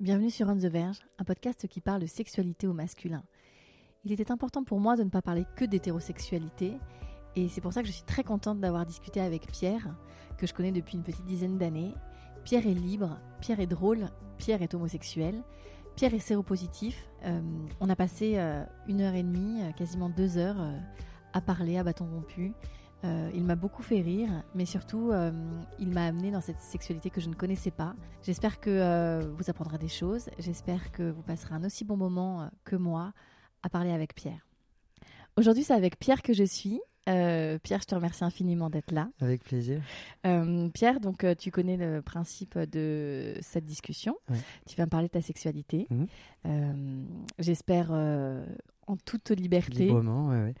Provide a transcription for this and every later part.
Bienvenue sur On the Verge, un podcast qui parle de sexualité au masculin. Il était important pour moi de ne pas parler que d'hétérosexualité et c'est pour ça que je suis très contente d'avoir discuté avec Pierre, que je connais depuis une petite dizaine d'années. Pierre est libre, Pierre est drôle, Pierre est homosexuel, Pierre est séropositif. Euh, on a passé euh, une heure et demie, euh, quasiment deux heures, à parler à bâton rompu. Euh, il m'a beaucoup fait rire, mais surtout, euh, il m'a amené dans cette sexualité que je ne connaissais pas. J'espère que euh, vous apprendrez des choses. J'espère que vous passerez un aussi bon moment que moi à parler avec Pierre. Aujourd'hui, c'est avec Pierre que je suis. Pierre, je te remercie infiniment d'être là. Avec plaisir. Pierre, donc tu connais le principe de cette discussion. Ouais. Tu vas me parler de ta sexualité. Mhm. J'espère en toute liberté. Librement, ouais, ouais.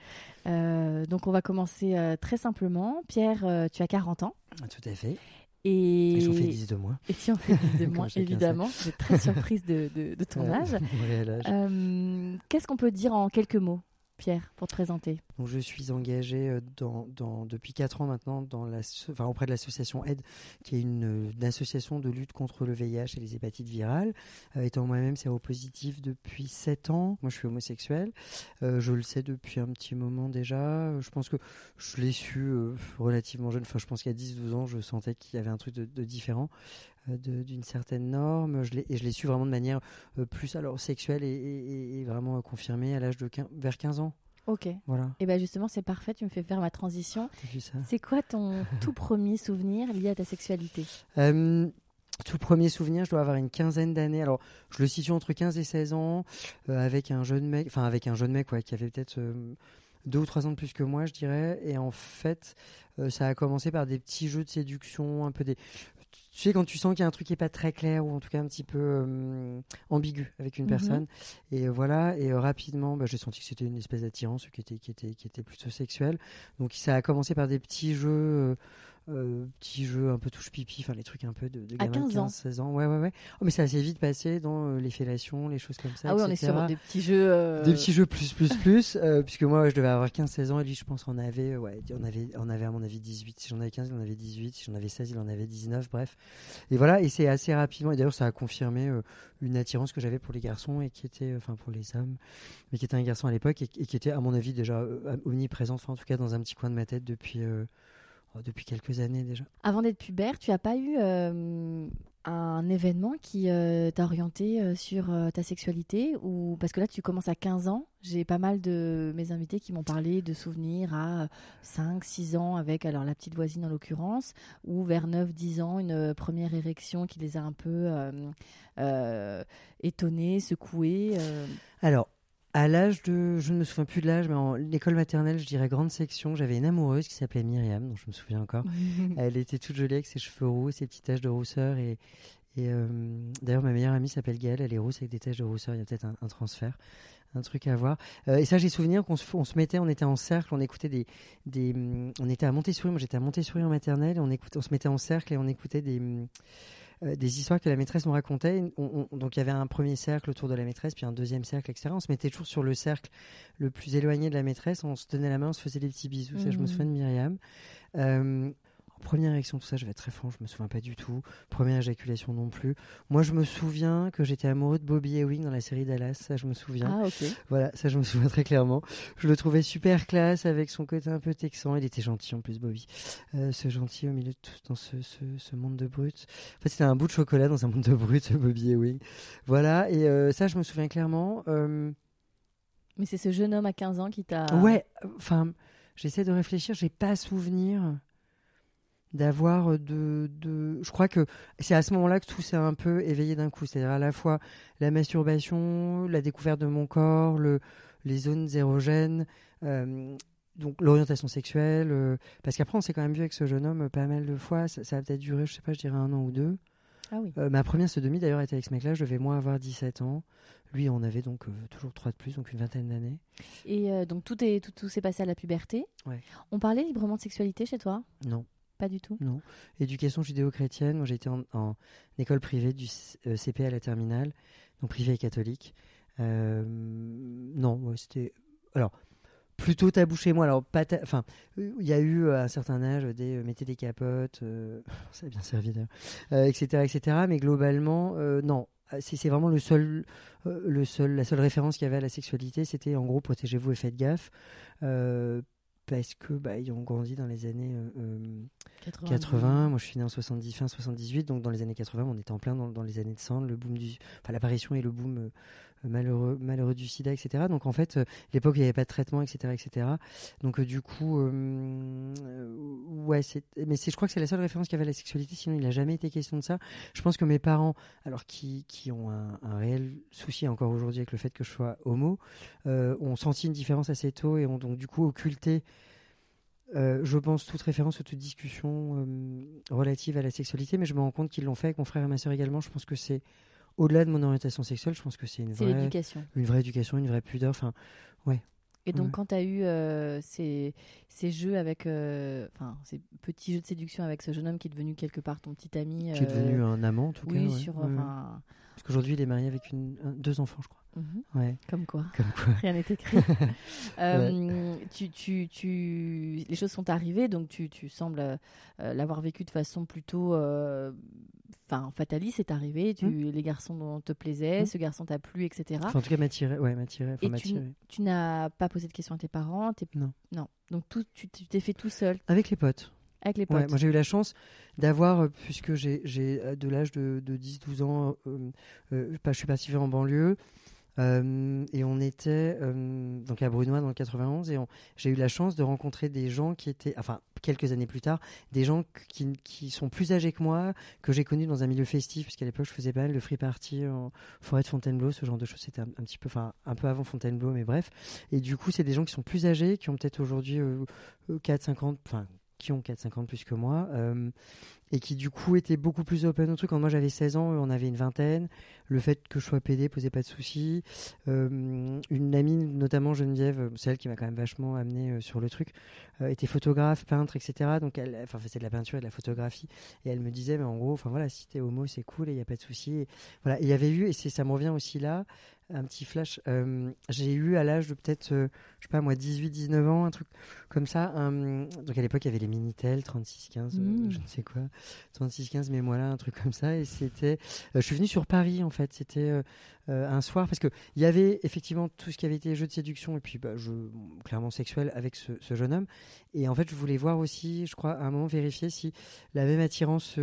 Euh, donc on va commencer euh, très simplement. Pierre, euh, tu as 40 ans. Ah, Tout à fait. Et, Et j'en fais 10 de moins. Et tu en fais 10 de moins, évidemment. Je suis très surprise de, de- de ton âge. Qu'est-ce qu'on peut dire en quelques mots, Pierre, pour te présenter Donc, je suis engagé euh, depuis 4 ans maintenant auprès de l'association AID, qui est une, association de lutte contre le VIH et les hépatites virales. Euh, étant moi-même séropositif depuis 7 ans, moi je suis homosexuel. Euh, je le sais depuis un petit moment déjà. Je pense que je l'ai su relativement jeune. Enfin, je pense a 10-12 ans, je sentais qu'il y avait un truc de différent. Euh, d'une certaine norme je l'ai- et je l'ai su vraiment de manière euh, plus alors sexuelle et, et- et- et vraiment euh, confirmée à l'âge de 15 vers 15 ans Ok. voilà Et bien justement, c'est parfait, tu me fais faire ma transition. C'est quoi ton tout premier souvenir lié à ta sexualité? Euh, tout premier souvenir, je dois avoir une quinzaine d'années. Alors, je le situe entre 15 et 16 ans, euh, avec un jeune mec, enfin avec un jeune mec, ouais, qui avait peut-être euh, deux ou trois ans de plus que moi, je dirais. Et en fait, euh, ça a commencé par des petits jeux de séduction, un peu des. Tu sais, quand tu sens qu'il y a un truc qui est pas très clair ou en tout cas un petit peu euh, ambigu avec une Mhm. personne. Et euh, voilà, et euh, rapidement, bah, j'ai senti que c'était une espèce d'attirance qui était, qui, était, qui était plutôt sexuelle. Donc ça a commencé par des petits jeux. Euh, petits jeux un peu touche pipi, enfin les trucs un peu de, de À gamin de 15 ans. 16 ans. Ouais, ouais, ouais. Oh, mais ça s'est vite passé dans euh, les fellations, les choses comme ça. Ah oui, on est sur des petits jeux. euh, Des petits jeux plus, plus, plus, puisque moi, ouais, je devais avoir 15-16 ans, et lui, je pense, on avait, ouais, on avait, on avait, à mon avis, 18. Si j'en avais 15, il en avait 18. Si j'en avais 16, il en avait 19, bref. Et voilà, et c'est assez rapidement, et d'ailleurs, ça a confirmé une attirance que j'avais pour les garçons, et qui était, enfin, pour les hommes, mais qui était un garçon à l'époque, et, et qui était, à mon avis, déjà omniprésente, enfin, en tout cas, dans un petit coin de ma tête depuis, depuis quelques années déjà. Avant d'être pubère, tu as pas eu euh, un événement qui euh, t'a orienté euh, sur ta sexualité ou parce que là tu commences à 15 ans, j'ai pas mal de mes invités qui m'ont parlé de souvenirs à 5 6 ans avec alors la petite voisine en l'occurrence ou vers 9 10 ans une première érection qui les a un peu étonnés, secoués. Alors, à l'âge de, je ne me souviens plus de l'âge, mais en l'école maternelle, je dirais grande section, j'avais une amoureuse qui s'appelait Myriam, dont je me souviens encore. Elle était toute jolie avec ses cheveux roux, ses petites taches de rousseur. Et, et euh, d'ailleurs, ma meilleure amie s'appelle Gaëlle, elle est rousse avec des taches de rousseur. Il y a peut-être un, un transfert, un truc à voir. Euh, et ça, j'ai souvenir qu'on se, on se mettait, on était en cercle, on écoutait des. des on était à Montessori, moi j'étais à Montessori en maternelle, on, écoutait, on se mettait en cercle et on écoutait des. Euh, des histoires que la maîtresse nous racontait. On- on- donc il y avait un premier cercle autour de la maîtresse, puis un deuxième cercle, etc. On se mettait toujours sur le cercle le plus éloigné de la maîtresse, on se tenait la main, on se faisait des petits bisous. Ça, je me Mhm. souviens de Myriam. Première érection, tout ça, je vais être très franc, je me souviens pas du tout. Première éjaculation non plus. Moi, je me souviens que j'étais amoureux de Bobby Ewing dans la série Dallas, ça, je me souviens. Ah OK. Voilà, ça, je me souviens très clairement. Je le trouvais super classe avec son côté un peu texan. Il était gentil en plus, Bobby. Euh, ce gentil au milieu de tout dans ce, ce, ce monde de brut. En fait, c'était un bout de chocolat dans un monde de brut, Bobby Ewing. Voilà, et euh, ça, je me souviens clairement. Euh, Mais c'est ce jeune homme à 15 ans qui t'a Ouais, enfin, j'essaie de réfléchir, j'ai pas souvenir d'avoir de, de. Je crois que c'est à ce moment-là que tout s'est un peu éveillé d'un coup. C'est-à-dire à la fois la masturbation, la découverte de mon corps, le, les zones érogènes, euh, donc l'orientation sexuelle. euh, parce qu'après, on s'est quand même vu avec ce jeune homme pas mal de fois. Ça, ça a peut-être duré, je sais pas, je dirais un an ou deux. Ah oui. ma première sodomie d'ailleurs était avec ce mec-là. Je devais moi avoir 17 ans. Lui, on avait donc toujours 3 de plus, donc une vingtaine d'années. Et donc tout est tout, tout s'est passé à la puberté. Ouais. On parlait librement de sexualité chez toi? Non. Pas du tout. Non. Éducation judéo-chrétienne. Moi, j'ai été en, école privée du CP à la terminale, donc privée et catholique. non, c'était alors plutôt tabou chez moi. Alors, pas enfin, il y a eu à un certain âge des euh, mettez des capotes, euh, ça a bien servi d'ailleurs, etc., etc. Mais globalement, euh, non. C'est vraiment le seul, le seul, la seule référence qu'il y avait à la sexualité, c'était en gros protégez-vous et faites gaffe parce que bah, ils ont grandi dans les années 80. Moi, je suis né en 70, fin 78, donc dans les années 80, on était en plein dans, les années de sang, le boom du, enfin l'apparition et le boom malheureux, malheureux du sida, etc. Donc en fait, euh, l'époque, il n'y avait pas de traitement, etc. etc. Donc euh, du coup, euh, ouais, mais je crois que c'est la seule référence qu'il y avait à la sexualité, sinon il n'a jamais été question de ça. Je pense que mes parents, alors qui, qui ont un, réel souci encore aujourd'hui avec le fait que je sois homo, ont senti une différence assez tôt et ont donc du coup occulté je pense toute référence ou toute discussion relative à la sexualité, mais je me rends compte qu'ils l'ont fait avec mon frère et ma soeur également. Je pense que c'est au-delà de mon orientation sexuelle, je pense que c'est une vraie éducation. Une vraie éducation, une vraie pudeur. Enfin, ouais. Et donc, quand tu as eu euh, ces, ces, jeux avec, euh, enfin, ces petits jeux de séduction avec ce jeune homme qui est devenu quelque part ton petit ami. Qui est devenu euh, un amant, en tout cas. Oui, sur. Parce qu'aujourd'hui, il est marié avec une, deux enfants, je crois. Mhm. Ouais. Comme quoi. Comme quoi. Rien n'est écrit. tu, tu, tu... Les choses sont arrivées, donc tu, tu sembles l'avoir vécu de façon plutôt enfin fataliste c'est arrivé tu hmm. les garçons te plaisaient hmm. ce garçon t'a plu etc en tout cas m'attirait ouais m'attirait et tu, tu n'as pas posé de questions à tes parents non. Non. Donc tout tu t'es fait tout seul. Avec les potes. Avec les potes. moi j'ai eu la chance d'avoir euh, puisque j'ai euh, de l'âge de, 10-12 ans euh, je suis parti en banlieue euh, et on était euh, donc à Brunois dans le 91 et j'ai eu la chance de rencontrer des gens qui étaient, enfin quelques années plus tard, des gens qui, sont plus âgés que moi, que j'ai connus dans un milieu festif, puisqu'à l'époque je faisais pas mal de free party en forêt de Fontainebleau, ce genre de choses. C'était un, petit peu, enfin un peu avant Fontainebleau, mais bref. Et du coup, c'est des gens qui sont plus âgés, qui ont peut-être aujourd'hui 4, 50, enfin qui ont 4-5 ans plus que moi, euh, et qui du coup étaient beaucoup plus open au truc. Quand moi j'avais 16 ans, on avait une vingtaine. Le fait que je sois PD posait pas de soucis. Euh, une amie, notamment Geneviève, celle qui m'a quand même vachement amené euh, sur le truc, était photographe, peintre, etc. Donc elle, enfin faisait de la peinture et de la photographie. Et elle me disait, mais en gros, enfin voilà, si t'es homo, c'est cool et il y a pas de soucis. voilà, il y avait eu, et ça me revient aussi là, un petit flash. Euh, j'ai eu à l'âge de peut-être, euh, je sais pas moi, 18-19 ans, un truc comme ça. donc à l'époque, il y avait les Minitel, 36-15, euh, mmh. je ne sais quoi. 36-15, mais moi là, un truc comme ça. Et c'était. je suis venu sur Paris, en fait. C'était un soir, parce qu'il y avait effectivement tout ce qui avait été jeu de séduction, et puis bah, jeu clairement sexuel avec ce, jeune homme. Et en fait, je voulais voir aussi, je crois, à un moment, vérifier si la même attirance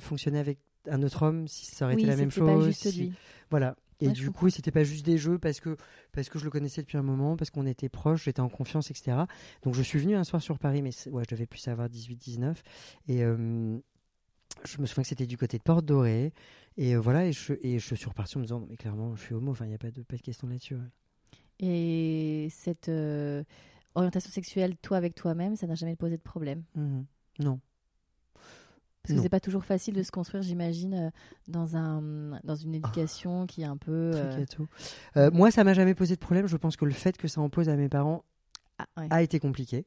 fonctionnait avec un autre homme, si ça aurait été la même chose. si... Voilà. Et du coup, c'était pas juste des jeux parce que, parce que je le connaissais depuis un moment, parce qu'on était proches, j'étais en confiance, etc. Donc je suis venu un soir sur Paris, mais ouais, je devais plus avoir 18-19. Et euh, je me souviens que c'était du côté de Porte Dorée. Et euh, voilà, et je, et je suis reparti en me disant, non, mais clairement, je suis homo, enfin, il n'y a pas de, pas de question là-dessus. Et cette euh, orientation sexuelle, toi avec toi-même, ça n'a jamais posé de problème? Mmh Non. Parce que c'est pas toujours facile de se construire, j'imagine, euh, dans, un, dans une éducation qui est un peu. Euh... Moi, ça m'a jamais posé de problème. Je pense que le fait que ça en pose à mes parents ah, a été compliqué.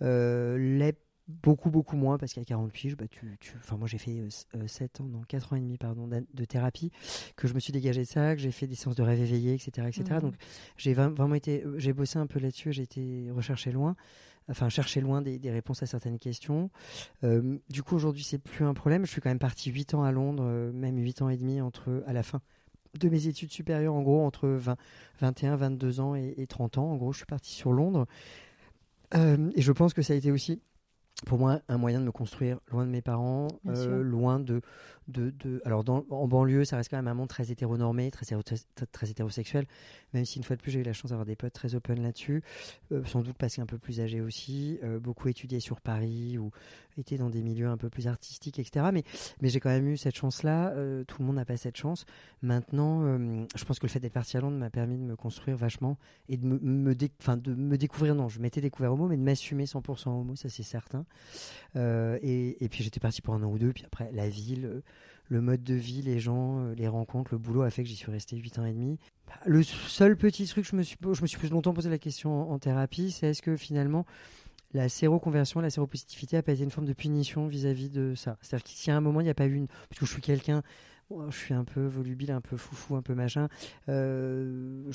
Les beaucoup beaucoup moins parce qu'à 48 bah tu, tu enfin moi j'ai fait 7 ans non 4 ans et demi pardon de thérapie que je me suis dégagé de ça que j'ai fait des séances de rêve éveillé etc etc mmh. donc j'ai vraiment été j'ai bossé un peu là-dessus j'ai été recherché loin enfin chercher loin des, réponses à certaines questions. Euh, du coup, aujourd'hui, c'est plus un problème. Je suis quand même parti 8 ans à Londres, euh, même 8 ans et demi entre, à la fin de mes études supérieures, en gros, entre 20, 21, 22 ans et, 30 ans. En gros, je suis parti sur Londres. Euh, et je pense que ça a été aussi pour moi un moyen de me construire loin de mes parents, loin de, de, alors dans, en banlieue, ça reste quand même un monde très hétéronormé, très, très, hétérosexuel, même si une fois de plus j'ai eu la chance d'avoir des potes très open là-dessus, euh, sans doute passé un peu plus âgé aussi, euh, beaucoup étudié sur Paris ou été dans des milieux un peu plus artistiques, etc. Mais, j'ai quand même eu cette chance-là, euh, tout le monde n'a pas cette chance. Maintenant, je pense que le fait d'être parti à Londres m'a permis de me construire vachement et de me, me de me découvrir, non, je m'étais découvert homo, mais de m'assumer 100% homo, ça c'est certain. et, et puis j'étais parti pour un an ou deux, puis après la ville le mode de vie, les gens, les rencontres, le boulot a fait que j'y suis resté 8 ans et demi. Bah, le seul petit truc, je me suis, je me suis plus longtemps posé la question en, thérapie, c'est est-ce que finalement la séroconversion, la séropositivité n'a pas été une forme de punition vis-à-vis de ça? C'est-à-dire qu'il y a un moment, il n'y a pas eu une... Parce que je suis quelqu'un je suis un peu volubile, un peu foufou, un peu machin. Euh,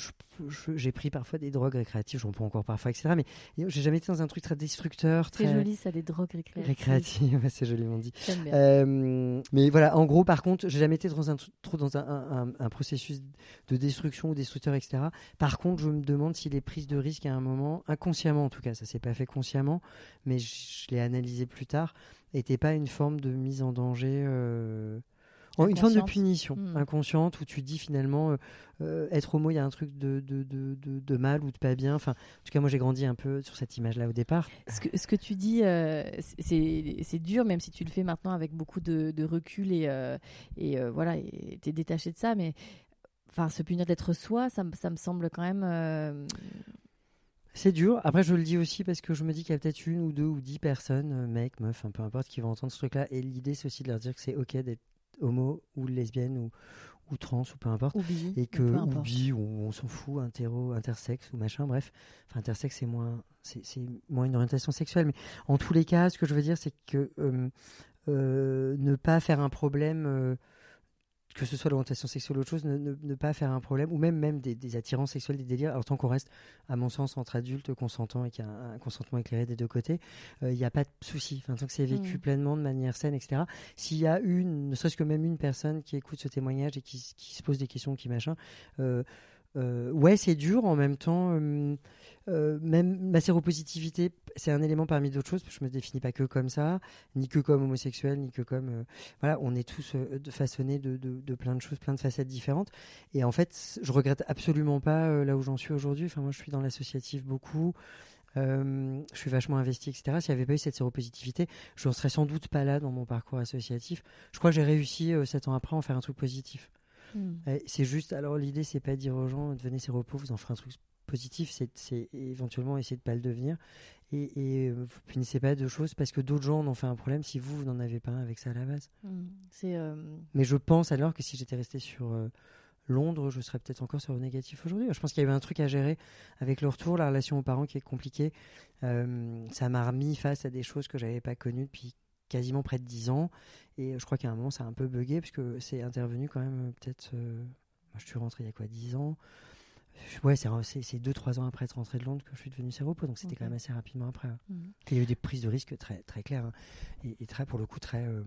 j'ai pris parfois des drogues récréatives, j'en prends encore parfois, etc. Mais j'ai jamais été dans un truc très destructeur. C'est joli ça, des drogues récréatives. Récréatives, c'est joliment dit. Euh, mais voilà, en gros, par contre, j'ai jamais été dans un, trop dans un, un, processus de destruction ou destructeur, etc. Par contre, je me demande si les prises de risque à un moment, inconsciemment en tout cas, ça s'est pas fait consciemment, mais je, l'ai analysé plus tard, n'était pas une forme de mise en danger. Euh, une forme de punition hmm. inconsciente où tu dis finalement euh, euh, être homo, il y a un truc de, de, de, de, mal ou de pas bien. Enfin, en tout cas, moi j'ai grandi un peu sur cette image-là au départ. Ce que, ce que tu dis, euh, c'est dur, même si tu le fais maintenant avec beaucoup de, recul et, et voilà, tu es détaché de ça. Mais enfin, se punir d'être soi, ça, ça, me semble quand même. C'est dur. Après, je le dis aussi parce que je me dis qu'il y a peut-être une ou deux ou dix personnes, mecs, meufs, peu importe, qui vont entendre ce truc-là. Et l'idée, c'est aussi de leur dire que c'est OK d'être homo ou lesbienne ou, ou trans ou peu importe. et que, ou, bi, ou on s'en fout, interro, intersexe ou machin, bref. Enfin, intersexe, c'est moins, c'est, moins une orientation sexuelle. Mais en tous les cas, ce que je veux dire, c'est que euh, euh, ne pas faire un problème. Que ce soit l'orientation sexuelle ou autre chose, ne, pas faire un problème, ou même, même des, des attirances sexuelles, des délires, alors tant qu'on reste, à mon sens, entre adultes consentants et qu'il y a un, consentement éclairé des deux côtés, euh, il n'y a pas de souci. Enfin, tant que c'est vécu mm. pleinement, de manière saine, etc. S'il y a une, ne serait-ce que même une personne qui écoute ce témoignage et qui, se pose des questions, qui machin, euh, euh, ouais, c'est dur en même temps. Euh, euh, même ma séropositivité, c'est un élément parmi d'autres choses. je me définis pas que comme ça, ni que comme homosexuel, ni que comme voilà. On est tous façonnés de, de, plein de choses, plein de facettes différentes. Et en fait, je regrette absolument pas là où j'en suis aujourd'hui. Enfin, moi, je suis dans l'associatif beaucoup. je suis vachement investi, etc. S'il n'y avait pas eu cette séropositivité, je ne serais sans doute pas là dans mon parcours associatif. Je crois que j'ai réussi, sept ans après, à en faire un truc positif. Hmm. C'est juste, alors l'idée, c'est pas dire aux gens, devenez ces repos, vous en ferez un truc positif, c'est éventuellement essayer de pas le devenir. Et, euh, vous punissez pas de choses parce que d'autres gens en ont fait un problème si vous, vous n'en avez pas un avec ça à la base. Hmm. Euh, Mais je pense alors que si j'étais resté sur euh, Londres, je serais peut-être encore sur le négatif aujourd'hui. Je pense qu'il y avait un truc à gérer avec le retour, la relation aux parents qui est compliquée. ça m'a remis face à des choses que j'avais pas connues depuis quasiment près de 10 ans. Et je crois qu'à un moment, ça a un peu bugué, parce que c'est intervenu quand même, euh, peut-être. Euh, moi, je suis rentré il y a quoi, 10 ans Ouais, c'est 2-3 ans après être rentré de Londres que je suis devenu séropo, donc c'était quand même assez rapidement après. Hein. Mhm. Il y a eu des prises de risque très, très claires hein, et, très, pour le coup, très euh,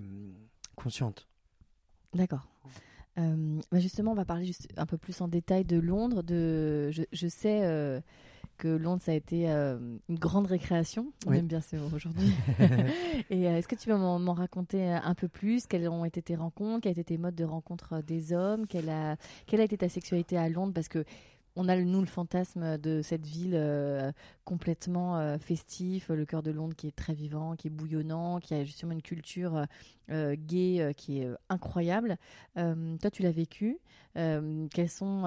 conscientes. D'accord. Bah, justement, on va parler juste un peu plus en détail de Londres. De, je, je sais que Londres, ça a été euh, une grande récréation. On aime bien ce mot aujourd'hui. et euh, est-ce que tu peux m'en raconter un peu plus? Quelles ont été tes rencontres? Quels étaient tes modes de rencontre des hommes? Quelle a, quelle a été ta sexualité à Londres? Parce que on a nous le fantasme de cette ville euh, complètement euh, festif, le cœur de Londres qui est très vivant, qui est bouillonnant, qui a justement une culture euh, gay qui est incroyable. toi, tu l'as vécu. quelles sont,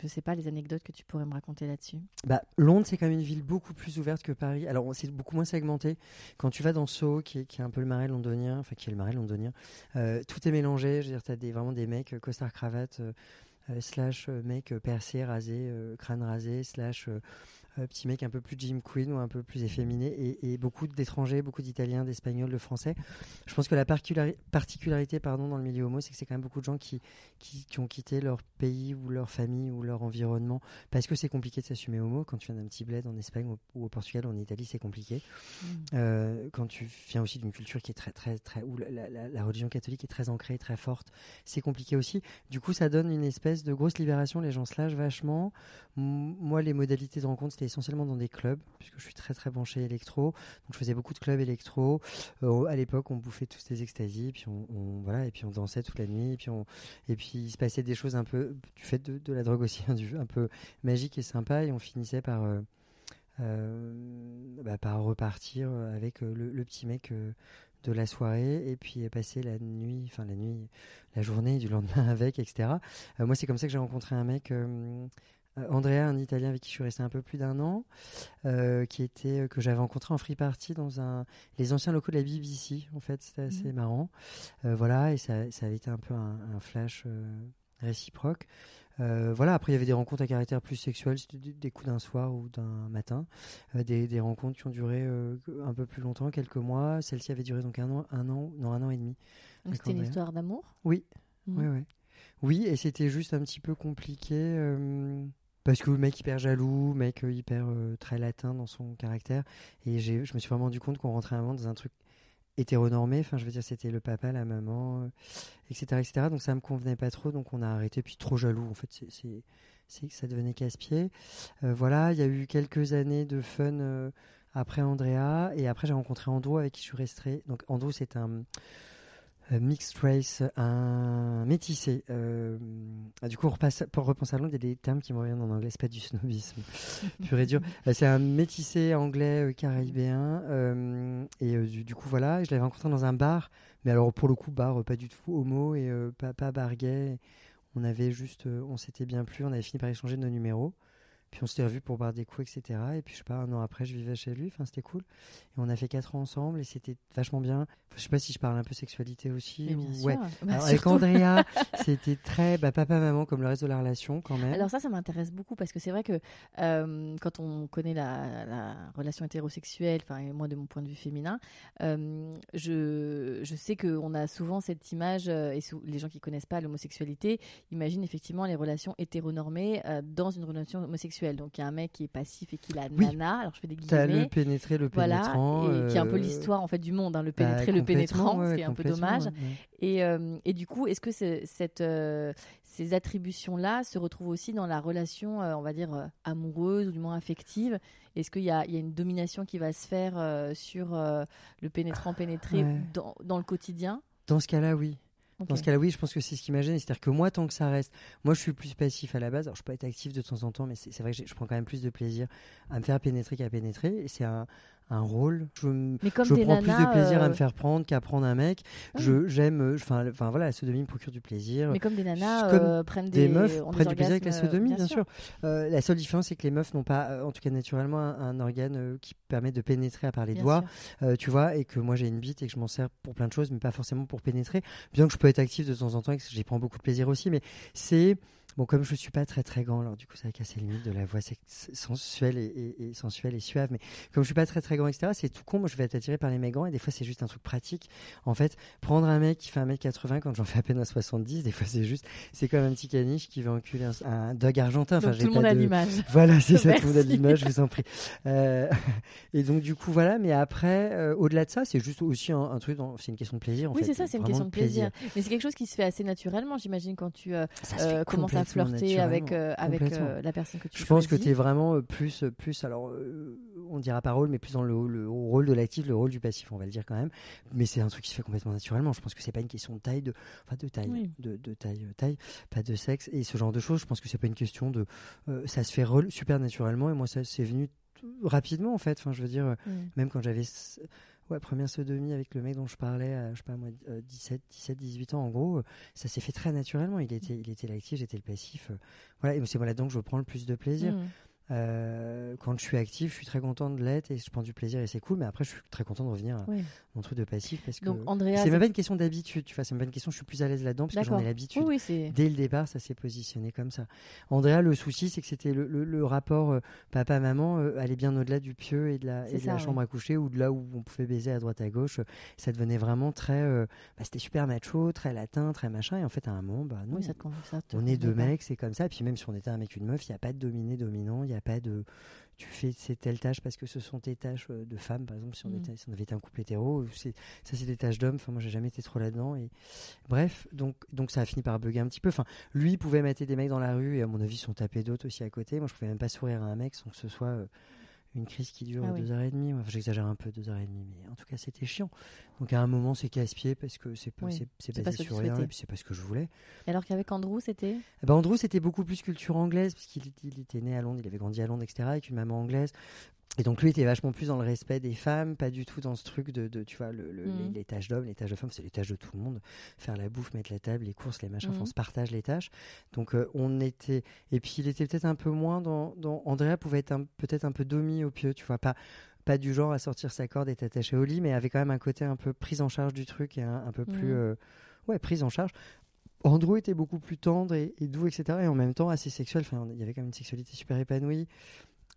je sais pas, les anecdotes que tu pourrais me raconter là-dessus? Bah, Londres, c'est quand même une ville beaucoup plus ouverte que Paris. Alors, c'est beaucoup moins segmenté. Quand tu vas dans Soho, qui est, un peu le marais londonien, enfin qui est le marais londonien, tout est mélangé. Je veux dire, tu as des, vraiment des mecs costard cravate slash euh, mec euh, percé, rasé, crâne rasé, slash euh, petit mec un peu plus Jim Queen ou un peu plus efféminé, et, beaucoup d'étrangers, beaucoup d'Italiens, d'Espagnols, de Français. Je pense que la particularité pardon, dans le milieu homo, c'est que c'est quand même beaucoup de gens qui, qui, ont quitté leur pays ou leur famille ou leur environnement parce que c'est compliqué de s'assumer homo. Quand tu viens d'un petit bled en Espagne ou, au Portugal ou en Italie, c'est compliqué. Mm. Euh, quand tu viens aussi d'une culture qui est très, très, très, où la, religion catholique est très ancrée, très forte, c'est compliqué aussi. Du coup, ça donne une espèce de grosse libération. Les gens se lâchent vachement. moi, les modalités de rencontre, essentiellement dans des clubs, puisque je suis très très branché électro. Donc je faisais beaucoup de clubs électro. Euh, à l'époque, on bouffait tous des extasies, puis on, voilà, et puis on dansait toute la nuit, et puis on, et puis il se passait des choses un peu du fait de, la drogue aussi, hein, un peu magique et sympa, et on finissait par euh, euh, bah, par repartir avec le, petit mec de la soirée et puis passer la nuit, enfin la nuit, la journée du lendemain avec, etc. moi, c'est comme ça que j'ai rencontré un mec Andrea, un Italien avec qui je suis resté un peu plus d'un an, qui était que j'avais rencontré en free party dans un les anciens locaux de la BBC. En fait, c'était assez mmh. marrant. voilà, et ça, ça, avait été un peu un, un flash réciproque. Euh, voilà, après il y avait des rencontres à caractère plus sexuel, des, coups d'un soir ou d'un matin, euh, des, rencontres qui ont duré euh, un peu plus longtemps, quelques mois. Celle-ci avait duré donc un an, un an, non un an et demi. Donc c'était une histoire d'amour? Oui, mmh. oui, oui, oui, et c'était juste un petit peu compliqué. Parce que mec hyper jaloux, mec hyper très latin dans son caractère. Et je me suis vraiment rendu compte qu'on rentrait vraiment dans un truc hétéronormé. Enfin, je veux dire, c'était le papa, la maman, etc., euh, etc. Donc ça me convenait pas trop, donc on a arrêté. Puis trop jaloux, en fait, c'est que ça devenait casse-pied. Euh, voilà, il y a eu quelques années de fun euh, après Andrea, et après j'ai rencontré Andrew avec qui je suis resté. Donc Andrew, c'est un euh, mixed race, un métissé. Euh, du coup, on repasse, pour repenser à Londres, il y a des termes qui me reviennent en anglais, c'est pas du snobisme pur et dur. Euh, c'est un métissé anglais caribéen. et du, coup, voilà, je l'avais rencontré dans un bar, mais alors pour le coup, bar pas du tout homo et pas, pas bar gay. On avait juste, on s'était bien plu, on avait fini par échanger nos numéros. Puis on s'était revus pour boire des coups, etc. Et puis je sais pas, un an après, je vivais chez lui. Enfin, c'était cool. Et on a fait quatre ans ensemble et c'était vachement bien. je sais pas si je parle un peu sexualité aussi. Ou... ouais. Bah, avec Andrea, c'était très bah, papa maman comme le reste de la relation quand même. Alors ça, ça m'intéresse beaucoup parce que c'est vrai que euh, quand on connaît la, relation hétérosexuelle, enfin moi de mon point de vue féminin, euh, je, je sais qu'on a souvent cette image euh, et les gens qui connaissent pas l'homosexualité imaginent effectivement les relations hétéronormées dans une relation homosexuelle donc il y a un mec qui est passif et qui la nana. Alors je fais des guillemets. le pénétré, le pénétrant. Voilà, et qui est un peu euh, l'histoire en fait du monde, hein, le bah, pénétré, le pénétrant, ce qui est un peu dommage. Et, euh, et, du coup, est-ce que cette, euh, ces attributions-là se retrouvent aussi dans la relation, on va dire, amoureuse ou du moins affective? Est-ce qu'il y, y, a une domination qui va se faire sur le pénétrant pénétré dans, dans le quotidien? Dans ce cas-là, oui. Dans ce cas-là, oui, je pense que c'est ce qui m'agène. C'est-à-dire que moi, tant que ça reste, moi, je suis plus passif à la base. Alors, je peux être actif de temps en temps, mais c'est vrai que je prends quand même plus de plaisir à me faire pénétrer qu'à pénétrer. Et c'est un, un rôle. Je, mais comme je prends plus de plaisir à me euh, faire prendre qu'à prendre un mec. Je j'aime, euh, enfin, voilà, la sodomie me procure du plaisir. Mais comme des nanas euh, prennent des, meufs prennent du plaisir avec la sodomie, bien, sûr. la seule différence, c'est que les meufs n'ont pas, en tout cas naturellement, un, organe qui permet de pénétrer à part les doigts, tu vois, et que moi j'ai une bite et que je m'en sers pour plein de choses, mais pas forcément pour pénétrer. Bien que je peux être actif de temps en temps et que j'y prends beaucoup de plaisir aussi, mais c'est Bon, comme je suis pas très très grand, alors du coup ça a cassé le limite de la voix sensuelle et, sensuelle et suave, mais comme je suis pas très très grand, etc., c'est tout con. Moi je vais être attiré par les mecs grands et des fois c'est juste un truc pratique. En fait, prendre un mec qui fait 1m80 quand j'en fais à peine à 70, des fois c'est juste, c'est comme un petit caniche qui veut enculer un, un dog argentin. Enfin, tout le monde a l'image. Voilà, c'est ça, tout le monde a l'image, je vous en prie. Euh, et donc du coup voilà, mais après, euh, au-delà de ça, c'est juste aussi un, truc, c'est une question de plaisir. En oui, c'est ça, c'est une question de plaisir. Mais c'est quelque chose qui se fait assez naturellement, j'imagine, quand tu euh, commences à flirter avec, euh, avec euh, la personne que tu Je pense que tu es vraiment euh, plus, plus, alors on dira pas rôle, mais plus dans le, le rôle de l'actif, le rôle du passif, on va le dire quand même. Mais c'est un truc qui se fait complètement naturellement. Je pense que c'est pas une question de taille, de, enfin de taille, de, de, taille, taille, pas de sexe et ce genre de choses. Je pense que c'est pas une question de, ça se fait super naturellement et moi ça c'est venu rapidement en fait. Enfin, je veux dire, même quand j'avais Ouais, première sodomie avec le mec dont je parlais à, je sais pas moi, 17, 17, 18 ans, en gros, euh, ça s'est fait très naturellement. Il était, il était l'actif, j'étais le passif. Euh, voilà, et c'est voilà donc je prends le plus de plaisir. Mmh. Euh, quand je suis actif, je suis très content de l'être et je prends du plaisir et c'est cool. Mais après, je suis très content de revenir à mon truc de passif parce que c'est même pas une question d'habitude. Tu vois, c'est même pas une question. Je suis plus à l'aise là-dedans parce que j'en ai l'habitude. Dès le départ, ça s'est positionné comme ça. Andrea, le souci, c'est que c'était le, rapport euh, papa-maman euh, allait bien au-delà du pieu et de la, et la chambre à coucher ou de là où on pouvait baiser à droite à gauche. Ça devenait vraiment très. Bah, c'était super macho, très latin, très machin. Et en fait, à un moment, bah on est deux mecs, c'est comme ça. Et puis même si on était un mec une meuf, il n'y a pas de dominé dominant. Y a pas de tu fais ces telles tâches parce que ce sont tes tâches euh, de femme par exemple si on, mm. était, si on avait été un couple hétéro ça c'est des tâches d'homme enfin moi j'ai jamais été trop là dedans et bref donc donc ça a fini par bugger un petit peu enfin lui pouvait mettre des mecs dans la rue et à mon avis ils sont tapés d'autres aussi à côté moi je pouvais même pas sourire à un mec sans que ce soit euh, une crise qui dure ah deux heures et demie. Enfin, J'exagère un peu, deux heures et demie, mais en tout cas, c'était chiant. Donc à un moment, c'est casse-pied parce que c'est pas, c'est basé sur rien et puis c'est pas ce que je voulais. Et alors qu'avec Andrew, c'était? Eh ben Andrew, c'était beaucoup plus culture anglaise parce qu'il il était né à Londres, il avait grandi à Londres, etc. Avec une maman anglaise Et donc lui était vachement plus dans le respect des femmes, pas du tout dans ce truc de, de tu vois, le, le- Mhm. les, les tâches d'hommes, les tâches de femmes, c'est les tâches de tout le monde. Faire la bouffe, mettre la table, les courses, les machins, enfin, on se partage les tâches. Donc euh, on était, et puis il était peut-être un peu moins dans, dans Andrea pouvait être peut-être un peu domi au pieu, tu vois, pas pas du genre à sortir sa corde et être attaché au lit, mais avait quand même un côté un peu prise en charge du truc et un, un peu plus, Mhm. euh, ouais, prise en charge. Andrew était beaucoup plus tendre et, et doux, etc. Et en même temps assez sexuel. Enfin, il y avait quand même une sexualité super épanouie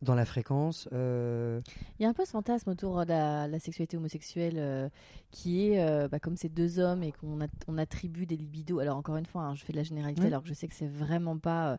dans la fréquence. euh, Il y a un peu ce fantasme autour de la, la sexualité homosexuelle euh, qui est, euh, bah, comme c'est deux hommes et qu'on on attribue des libidos. Alors, encore une fois, hein, je fais de la généralité alors que je sais que c'est vraiment pas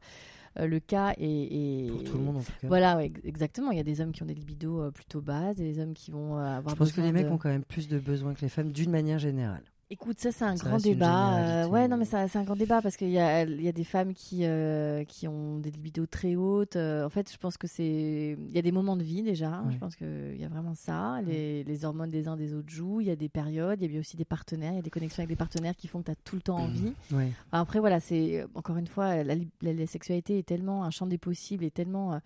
le cas. Et- pour tout le monde en tout cas. Voilà, ouais, exactement. Il y a des hommes qui ont des libidos euh, plutôt basses et des hommes qui vont euh, avoir Je pense que les mecs de- ont quand même plus de besoins que les femmes d'une manière générale. Écoute, ça c'est un Ça grand débat. euh, ouais, non, mais- c'est un grand débat parce qu'il y y a des femmes qui, euh, qui ont des libidos très hautes. Euh, en fait, je pense que c'est. Il y a des moments de vie déjà. hein. Ouais. Je pense qu'il y a vraiment ça. Les, les hormones des uns des autres jouent. Il y a des périodes. Il y a aussi des partenaires. Il y a des connexions avec des partenaires qui font que tu as tout le temps envie. Ouais. Enfin, après, voilà, c'est. Encore une fois, la, li- la- la sexualité est tellement un champ des possibles et tellement. euh,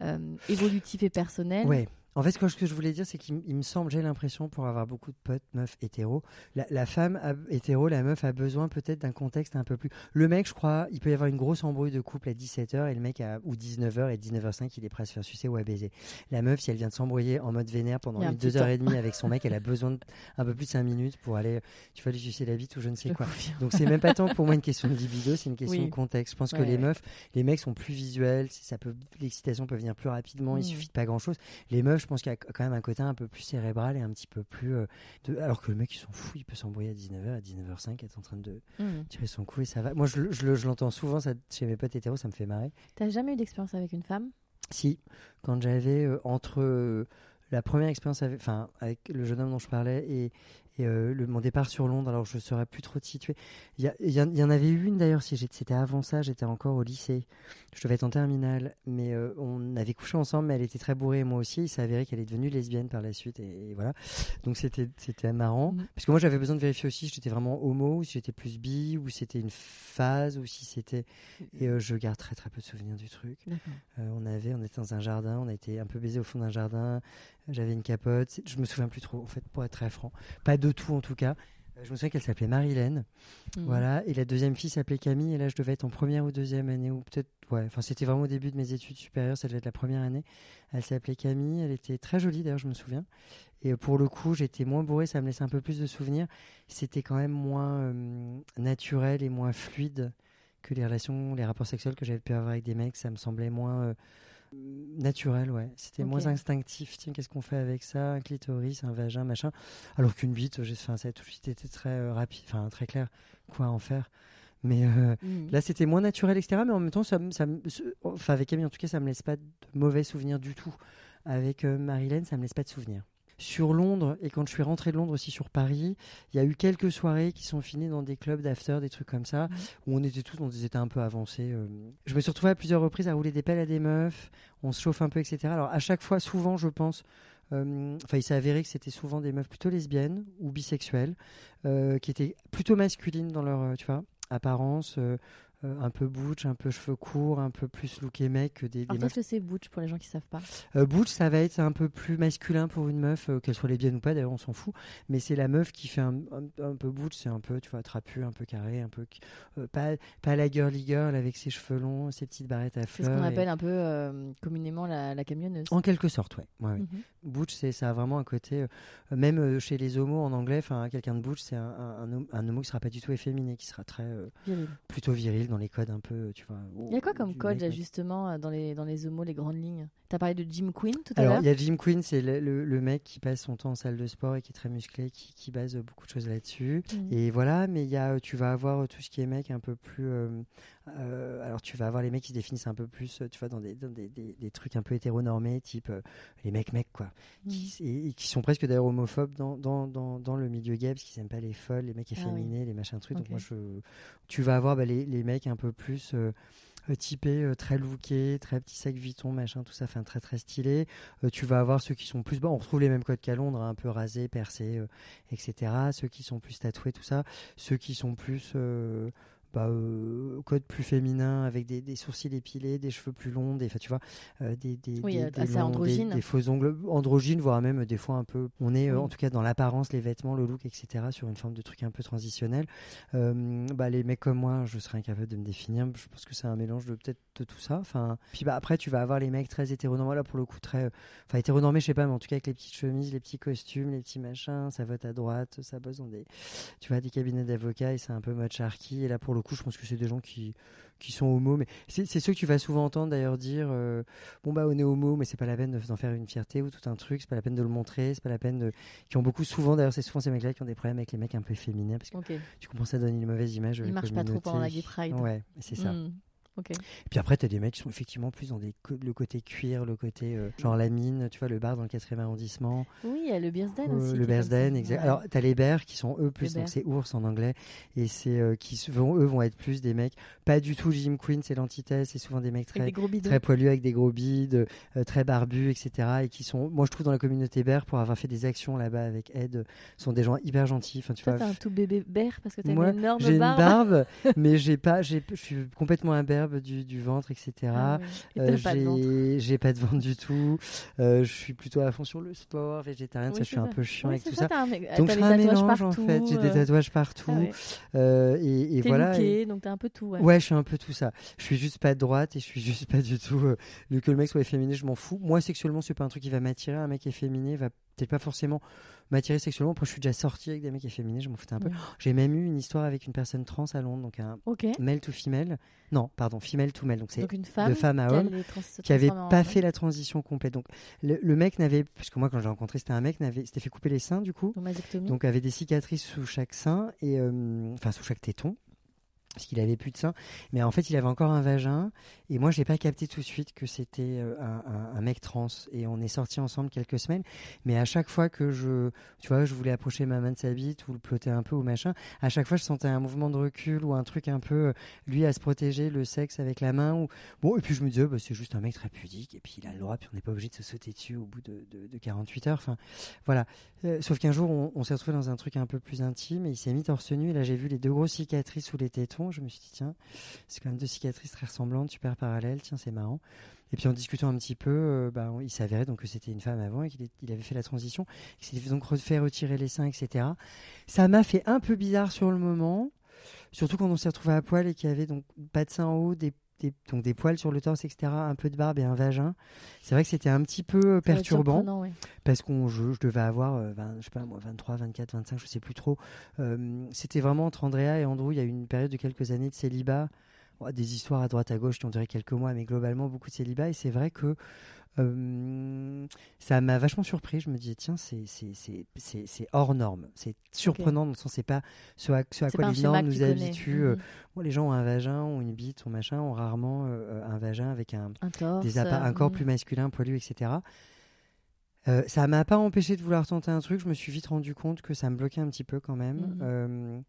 euh, évolutif et personnel. Ouais. En fait, ce que, ce que je voulais dire, c'est qu'il me semble, j'ai l'impression, pour avoir beaucoup de potes, meufs hétéros, la, la femme a- hétéro, la meuf a besoin peut-être d'un contexte un peu plus. Le mec, je crois, il peut y avoir une grosse embrouille de couple à 17h et le mec, a, ou 19h et 19h05, il est prêt à se faire sucer ou à baiser. La meuf, si elle vient de s'embrouiller en mode vénère pendant Il y a un une petit deux heures et demie avec son mec, elle a besoin de un peu plus de 5 minutes pour aller, tu vas lui sucer la bite ou je ne sais Je quoi. confirme. Donc c'est même pas tant pour moi une question de libido, c'est une question Oui. de contexte. Je pense que les ouais. meufs, les mecs sont plus visuels, ça peut, l'excitation peut venir plus rapidement, il Mm. suffit de pas grand chose. Les meufs, je pense qu'il y a quand même un côté un peu plus cérébral et un petit peu plus. euh, de- alors que le mec, il s'en fout, il peut s'embrouiller à 19h, à 19h05, être en train de Hmm. tirer son coup et ça va. Moi, je, je le- je l'entends souvent ça, chez mes potes hétéros, ça me fait marrer. T'as jamais eu d'expérience avec une femme? Si, quand j'avais euh, entre euh, la première expérience avec, enfin, avec le jeune homme dont je parlais et, et, euh, le, mon départ sur Londres, alors je ne saurais plus trop situer. Il y, a- il y en- avait eu une d'ailleurs, si c'était avant ça, j'étais encore au lycée. Je devais être en terminale, mais euh, on avait couché ensemble, mais elle était très bourrée moi aussi. Il s'est avéré qu'elle est devenue lesbienne par la suite et, et voilà. Donc c'était c'était marrant. Mhm. Parce que moi j'avais besoin de vérifier aussi si j'étais vraiment homo, ou si j'étais plus bi, ou si c'était une phase, ou si c'était. Et euh, je garde très très peu de souvenirs du truc. On avait, on était dans un jardin, on a été un peu baisé au fond d'un jardin. J'avais une capote. Je me souviens plus trop, en fait, pour être très franc. Pas de tout en tout cas. Euh, Je me souviens qu'elle s'appelait Marilène, Hmm. voilà, et la deuxième fille s'appelait Camille, et là je devais être en première ou deuxième année, ou peut-être, ouais, enfin c'était vraiment au début de mes études supérieures, ça devait être la première année. Elle s'appelait Camille, elle était très jolie d'ailleurs, je me souviens. Et pour le coup, j'étais moins bourré, ça me laissait un peu plus de souvenirs. C'était quand même moins euh, naturel et moins fluide que les relations, les rapports sexuels que j'avais pu avoir avec des mecs. Ça me semblait moins euh, naturel, ouais. C'était moins instinctif. Tiens, qu'est-ce qu'on fait avec ça? Un clitoris, un vagin, machin. Alors qu'une bite, j'ai- enfin, ça a tout de suite été très euh, rapide, enfin très clair, quoi en faire? Mais euh, Hmm. Là, c'était moins naturel, etc. Mais en même temps, ça, ça, enfin, avec Camille, en tout cas, ça me laisse pas de mauvais souvenirs du tout. Avec euh, Marilène, ça me laisse pas de souvenirs. Sur Londres, et quand je suis rentré de Londres aussi sur Paris, il y a eu quelques soirées qui sont finies dans des clubs d'after, des trucs comme ça, Mhm. où on était tous dans des états un peu avancés. euh. Je me suis retrouvé à plusieurs reprises à rouler des pelles à des meufs, on se chauffe un peu, etc. Alors, à chaque fois, souvent, je pense, euh, enfin, il s'est avéré que c'était souvent des meufs plutôt lesbiennes ou bisexuelles, euh, qui étaient plutôt masculines dans leur, tu vois, apparence, euh, un peu butch, un peu cheveux courts, un peu plus looké mec que des, des Alors, qu'est-ce que c'est Butch pour les gens qui savent pas Euh, butch, ça va être un peu plus masculin pour une meuf, euh, qu'elle soit lesbienne ou pas, d'ailleurs, on s'en fout. Mais c'est la meuf qui fait un, un- un peu butch, c'est un peu, tu vois, trapu, un peu carré, un peu. pas, pas la girly girl avec ses cheveux longs, ses petites barrettes à C'est ce fleurs. qu'on et- appelle un peu communément la, la camionneuse. En quelque sorte, ouais. ouais, ouais. Mhm. Butch, c'est ça a vraiment un côté, même chez les homos en anglais, enfin quelqu'un de butch, c'est un, un, homo- qui sera pas du tout efféminé, qui sera très Viril. plutôt viril dans les codes un peu, tu vois. Il y a quoi comme code mec, justement euh, dans les, dans les homos, les grandes lignes? T'as parlé de Jim Quinn tout à Alors, l'heure? il y a Jim Quinn, c'est le, le- le mec qui passe son temps en salle de sport et qui est très musclé, qui, qui base beaucoup de choses là-dessus. Mhm. Et voilà, mais il y a, tu vas avoir tout ce qui est mec un peu plus. euh, euh, alors, tu vas avoir les mecs qui se définissent un peu plus, euh, tu vois, dans des, dans des, des- des trucs un peu hétéronormés, type euh, les mecs mecs, quoi. Qui, et, et qui sont presque d'ailleurs homophobes dans, dans, dans, dans le milieu gay, parce qu'ils n'aiment pas les folles, les mecs Ah oui. efféminés, les machins trucs. Donc, moi, je, tu vas avoir bah, les, les mecs un peu plus. euh, typés, euh, très lookés, très petits sacs Vuitton, machin, tout ça, enfin très très stylé. Euh, tu vas avoir ceux qui sont plus, bon, on retrouve les mêmes codes qu'à Londres, hein, un peu rasés, percés, euh, etc. Ceux qui sont plus tatoués, tout ça. Ceux qui sont plus, bah, euh, code plus féminin avec des, des, sourcils épilés, des cheveux plus longs, des, tu vois, euh, des, des, oui, des, assez longs, androgyne. des, faux ongles androgynes, voire même des fois un peu. On est euh, en tout cas dans l'apparence, les vêtements, le look, etc. sur une forme de truc un peu transitionnel. Euh, bah, les mecs comme moi, je serais incapable de me définir. Je pense que c'est un mélange de peut-être de tout ça. Enfin, puis bah, après, tu vas avoir les mecs très hétéronormés, là pour le coup très, euh, enfin hétéronormés, je sais pas, mais en tout cas avec les petites chemises, les petits costumes, les petits machins, ça vote à droite, ça bosse dans des, tu vois, des cabinets d'avocats et c'est un peu mode charky. Et là pour le coup, je pense que c'est des gens qui qui sont homo, mais c'est c'est ceux que tu vas souvent entendre d'ailleurs dire euh, bon bah on est homo, mais c'est pas la peine de- d'en faire une fierté ou tout un truc, c'est pas la peine de le montrer, c'est pas la peine de. qui ont beaucoup souvent d'ailleurs c'est souvent ces mecs-là qui ont des problèmes avec les mecs un peu féminins parce que tu comprends ça donne une mauvaise image. Ils marchent pas trop pendant la. Gay Pride. Ouais, c'est ça. Hmm. Et puis après, tu as des mecs qui sont effectivement plus dans des le côté cuir, le côté euh, genre la mine, tu vois, le bar dans le 4e arrondissement, Oui, il y a le Bearsden euh, aussi. le. Bearsden, exact. Ouais. Alors, tu as les bears qui sont eux plus, Les donc c'est ours en anglais, et c'est euh, qui vont, eux vont être plus des mecs, pas du tout Jim Queen, c'est l'antithèse, c'est souvent des mecs très, des très poilus avec des gros bides, très barbus, etc. Et qui sont, moi je trouve dans la communauté bear, pour avoir fait des actions là-bas avec Ed, sont des gens hyper gentils. Enfin, tu Toi, vois, t'as un tout bébé bear parce que t'as moi, une énorme j'ai une barbe. barbe, mais j'ai pas, je suis complètement du, du ventre, etc. Ah ouais. Et Euh, pas de j'ai pas de ventre du tout. Euh, je suis plutôt à fond sur le sport, végétarien, Oui, ça, je suis un ça. peu chiant Oui, avec tout ça. ça. Un Donc un mélange partout. en fait. J'ai des euh, tatouages partout. ah ouais. Euh, et, et T'es voilà. looké, et- donc t'as un peu tout. Ouais. Ouais, je suis un peu tout ça. Je suis juste pas de droite et je suis juste pas du tout. euh, le que le mec soit efféminé, je m'en fous. Moi, sexuellement, c'est pas un truc qui va m'attirer. Un mec efféminé va peut-être pas forcément m'attirer sexuellement. Après, je suis déjà sorti avec des mecs efféminés, je m'en foutais un peu. Ouais. J'ai même eu une histoire avec une personne trans à Londres, donc un Ok. male to female. Non, pardon, female to male. Donc c'est Donc une femme, de femme à homme qui avait pas fait la transition complète. Donc le, le mec n'avait, puisque moi quand j'ai rencontré c'était un mec, n'avait, s'était fait couper les seins du coup, donc avait des cicatrices sous chaque sein et euh, enfin sous chaque téton. Parce qu'il avait plus de sein, mais en fait il avait encore un vagin. Et moi j'ai pas capté tout de suite que c'était euh, un, mec trans. Et on est sortis ensemble quelques semaines. Mais à chaque fois que je, tu vois, je voulais approcher ma main de sa bite ou le plotter un peu ou machin, à chaque fois je sentais un mouvement de recul ou un truc un peu, euh, lui à se protéger le sexe avec la main. Ou... Bon, et puis je me disais, bah, c'est juste un mec très pudique et puis il a le droit, puis on n'est pas obligé de se sauter dessus au bout de 48 heures. Enfin, voilà. Euh, sauf qu'un jour, on, on s'est retrouvé dans un truc un peu plus intime et il s'est mis torse nu. Et là, j'ai vu les deux grosses cicatrices sous les tétons. Je me suis dit, tiens, c'est quand même deux cicatrices très ressemblantes, super parallèles. Tiens, c'est marrant. Et puis en discutant un petit peu, euh, bah, il s'avérait donc que c'était une femme avant et qu'il avait fait la transition, qu'il s'était donc fait retirer les seins, etc. Ça m'a fait un peu bizarre sur le moment, surtout quand on s'est retrouvé à poil et qu'il y avait donc pas de seins en haut, des, des- donc des poils sur le torse, etc., un peu de barbe et un vagin. C'est vrai que c'était un petit peu euh, perturbant ouais. parce qu'on je, je devais avoir euh, 20, je sais pas moi 23 24 25 je sais plus trop Euh, c'était vraiment entre Andrea et Andrew il y a eu une période de quelques années de célibat des histoires à droite à gauche qui ont duré quelques mois mais globalement beaucoup de célibat et c'est vrai que euh, ça m'a vachement surpris je me dis tiens c'est c'est c'est c'est c'est hors norme c'est surprenant dans le sens c'est pas ce à, ce à quoi les normes nous habituent euh, Mhm. bon, les gens ont un vagin ont une bite ont machin ont rarement euh, un vagin avec un Un torse. des appa- un corps mhm. plus masculin, poilu, etc. Euh, ça m'a pas empêché de vouloir tenter un truc. Je me suis vite rendu compte que ça me bloquait un petit peu quand même. Mhm.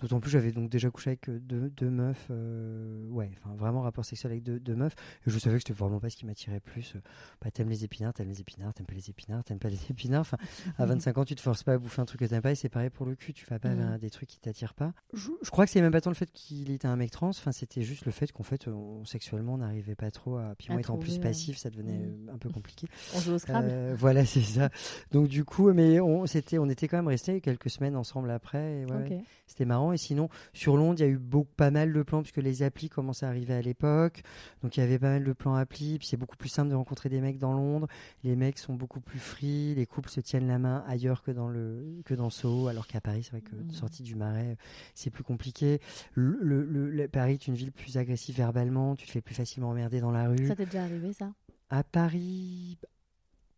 D'autant plus, j'avais donc déjà couché avec euh, deux, deux meufs, euh, ouais, enfin vraiment rapport sexuel avec deux, deux meufs. Et je savais que c'était vraiment pas ce qui m'attirait plus. Euh, Bah, t'aimes les épinards, t'aimes les épinards, t'aimes pas les épinards, t'aimes pas les épinards. Enfin, à 25 ans, tu te forces pas à bouffer un truc que t'aimes pas et c'est pareil pour le cul. Tu vas pas vers des trucs qui t'attirent pas. Je, je crois que c'est même pas tant le fait qu'il était un mec trans. Enfin, c'était juste le fait qu'en fait, on, sexuellement, on n'arrivait pas trop à. Puis moi, étant plus passif, ça devenait euh, un peu compliqué. On joue au Scrabble. Euh, voilà, c'est ça. Donc du coup, mais on, c'était, on était quand même restés quelques semaines ensemble après. et ouais, c'était marrant. Et sinon, sur Londres, il y a eu beaucoup, pas mal de plans puisque les applis commençaient à arriver à l'époque. Donc il y avait pas mal de plans applis. Puis c'est beaucoup plus simple de rencontrer des mecs dans Londres. Les mecs sont beaucoup plus free. Les couples se tiennent la main ailleurs que dans le que dans Soho, alors qu'à Paris, c'est vrai que Mhm. sortie du Marais, c'est plus compliqué. Le, le- le- le- Paris est une ville plus agressive verbalement. Tu te fais plus facilement emmerder dans la rue. Ça t'est déjà arrivé, ça? À Paris,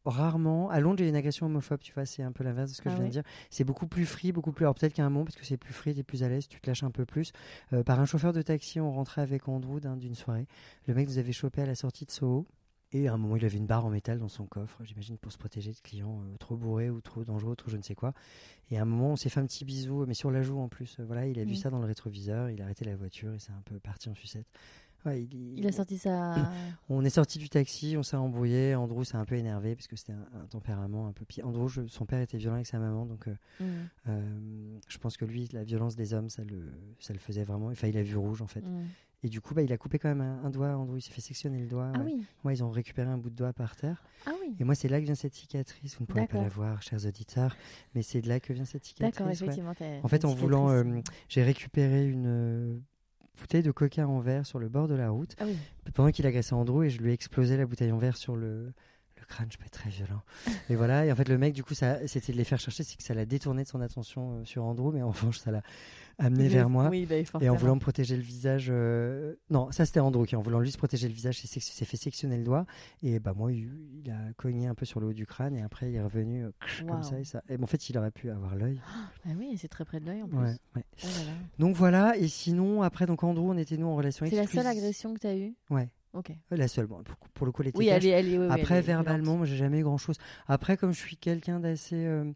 rarement. À Londres, j'ai une agression homophobe, tu vois, c'est un peu l'inverse de ce que Ah je viens de dire. C'est beaucoup plus free, beaucoup plus. Alors peut-être qu'à un moment, parce que c'est plus free, t'es plus à l'aise, tu te lâches un peu plus. Euh, par un chauffeur de taxi, on rentrait avec Andrew d'un- d'une soirée. Le mec nous avait chopé à la sortie de Soho. Et à un moment, il avait une barre en métal dans son coffre, j'imagine, pour se protéger de clients euh, trop bourrés ou trop dangereux, trop je ne sais quoi. Et à un moment, on s'est fait un petit bisou, mais sur la joue en plus. Euh, voilà, il a vu ça dans le rétroviseur, il a arrêté la voiture et c'est un peu parti en sucette. Ouais, il, Il a sorti ça. On est sorti du taxi, on s'est embrouillé. Andrew s'est un peu énervé parce que c'était un, un tempérament un peu pire. Andrew, je- son père était violent avec sa maman, donc euh, Mm. euh, je pense que lui, la violence des hommes, ça le, ça le faisait vraiment. Enfin, il a vu rouge en fait. Mm. Et du coup, bah, il a coupé quand même un, un doigt. Andrew, il s'est fait sectionner le doigt. Ah ouais. oui, Ouais, ils ont récupéré un bout de doigt par terre. ah oui. Et moi, c'est là que vient cette cicatrice. Vous ne pourrez pas la voir, chers auditeurs, mais c'est de là que vient cette cicatrice. D'accord, effectivement. En fait, en voulant, euh, j'ai récupéré une bouteille de coca en verre sur le bord de la route Ah oui. pendant qu'il agressait Andrew et je lui ai explosé la bouteille en verre sur le, le crâne. Je peux être très violent. et voilà. Et en fait, le mec, du coup, ça, c'était de les faire chercher, c'est que ça l'a détourné de son attention euh, sur Andrew, mais en revanche, ça l'a amené vers moi. Oui, bah, Et en voulant me protéger le visage, euh, non, ça c'était Andrew qui en voulant lui se protéger le visage, s'est fait sectionner le doigt. Et bah moi, il, il a cogné un peu sur le haut du crâne et après il est revenu euh, comme ça et ça. Et bon, en fait, il aurait pu avoir l'œil. Ah oui, c'est très près de l'œil en plus. Ouais, ouais. Oh là là. Donc voilà. Et sinon, après donc Andrew, on était nous en relation. C'est la seule agression que tu as eue? Ouais, Ok. euh, la seule. Bon, pour, pour le coup, était Oui, elle est, elle est, oui, oui, elle Après, est verbalement, j'ai jamais grand chose. Après, comme je suis quelqu'un d'assez euh,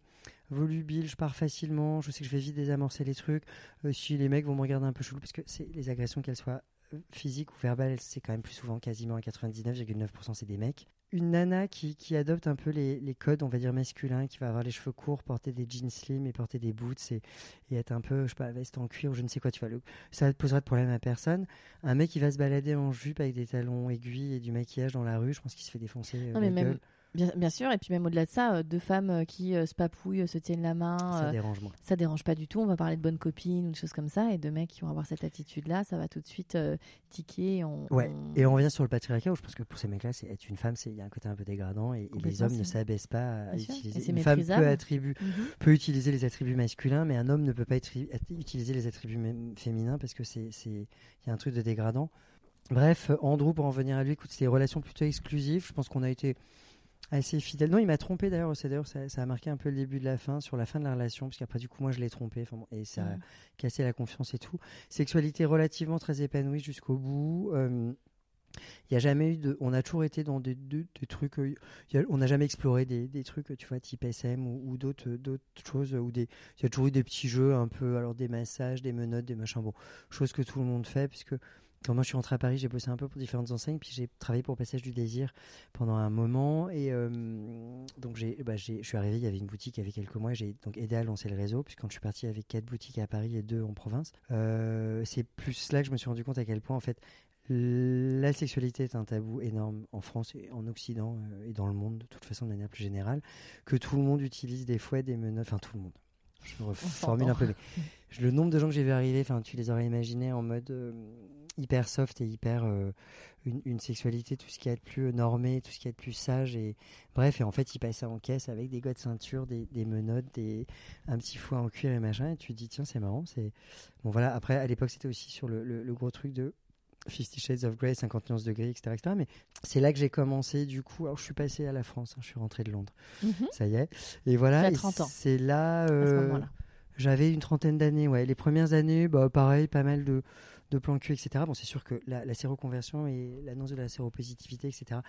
volubile, je pars facilement, je sais que je vais vite désamorcer les trucs. Euh, si les mecs vont me regarder un peu chelou, parce que c'est les agressions, qu'elles soient physiques ou verbales, c'est quand même plus souvent, quasiment à 99,9%, c'est des mecs. Une nana qui, qui adopte un peu les, les codes, on va dire masculins, qui va avoir les cheveux courts, porter des jeans slim et porter des boots et, et être un peu, je sais pas, veste en cuir ou je ne sais quoi, tu vois, le- ça ne posera de problème à personne. Un mec qui va se balader en jupe avec des talons aiguilles et du maquillage dans la rue, je pense qu'il se fait défoncer. euh, Non, mais la même, gueule. Bien, bien sûr, et puis même au-delà de ça, euh, deux femmes euh, qui euh, se papouillent, se tiennent la main, Ça dérange moins. ça dérange pas du tout. On va parler de bonnes copines ou de choses comme ça, et deux mecs qui vont avoir cette attitude-là, ça va tout de suite tiquer. On, Ouais. on- Et on revient sur le patriarcat où je pense que pour ces mecs-là, c'est être une femme, c'est il y a un côté un peu dégradant et, et les hommes ne c'est- s'abaissent pas à Bien utiliser. c'est Une femme peut, Mhm. peut utiliser les attributs masculins, mais un homme ne peut pas être- utiliser les attributs féminins parce que c'est c'est il y a un truc de dégradant. Bref, Andrew, pour en venir à lui, écoute, c'était des relations plutôt exclusives. Je pense qu'on a été assez fidèles. Non, il m'a trompé d'ailleurs. C'est d'ailleurs ça, ça a marqué un peu le début de la fin, sur la fin de la relation, parce qu'après du coup moi je l'ai trompé, bon, et ça a Mhm. cassé la confiance et tout. Sexualité relativement très épanouie jusqu'au bout. Euh, il n'y a jamais eu de. On a toujours été dans des, des- des trucs. euh, y a- on n'a jamais exploré des, des trucs, tu vois, type SM ou, ou d'autres d'autres choses. Ou des, il y a toujours eu des petits jeux un peu. Alors des massages, des menottes, des machins. Bon, choses que tout le monde fait, puisque. Quand moi je suis rentré à Paris, j'ai bossé un peu pour différentes enseignes, puis j'ai travaillé pour Passage du Désir pendant un moment. Et euh, donc j'ai, bah, j'ai- je suis arrivé, il y avait une boutique il y avait quelques mois, j'ai donc aidé à lancer le réseau, puis quand je suis parti avec quatre boutiques à Paris et deux en province, euh, c'est plus là que je me suis rendu compte à quel point en fait la sexualité est un tabou énorme en France et en Occident euh, et dans le monde de toute façon de manière plus générale, que tout le monde utilise des fouets, des menottes, enfin tout le monde. Je reformule un peu, mais le nombre de gens que j'ai vu arriver, enfin tu les aurais imaginés en mode euh, hyper soft et hyper euh, une, une sexualité, tout ce qui est plus normé, tout ce qui est plus sage et bref et en fait ils passaient en caisse avec des gars de ceinture, des, des menottes, des un petit fouet en cuir et machin et tu te dis tiens c'est marrant, c'est bon voilà après à l'époque c'était aussi sur le, le- le gros truc de Fifty Shades of Grey, 50 nuances de gris, etc., etc. Mais c'est là que j'ai commencé, du coup. Alors, je suis passé à la France, hein, je suis rentré de Londres. Mhm. Ça y est. Et voilà. Tu as et 30 ans. C'est là. euh, j'avais une trentaine d'années, ouais. Les premières années, bah, pareil, pas mal de, de plans cul, etc. Bon, c'est sûr que la, la séroconversion et l'annonce de la séropositivité, etc.,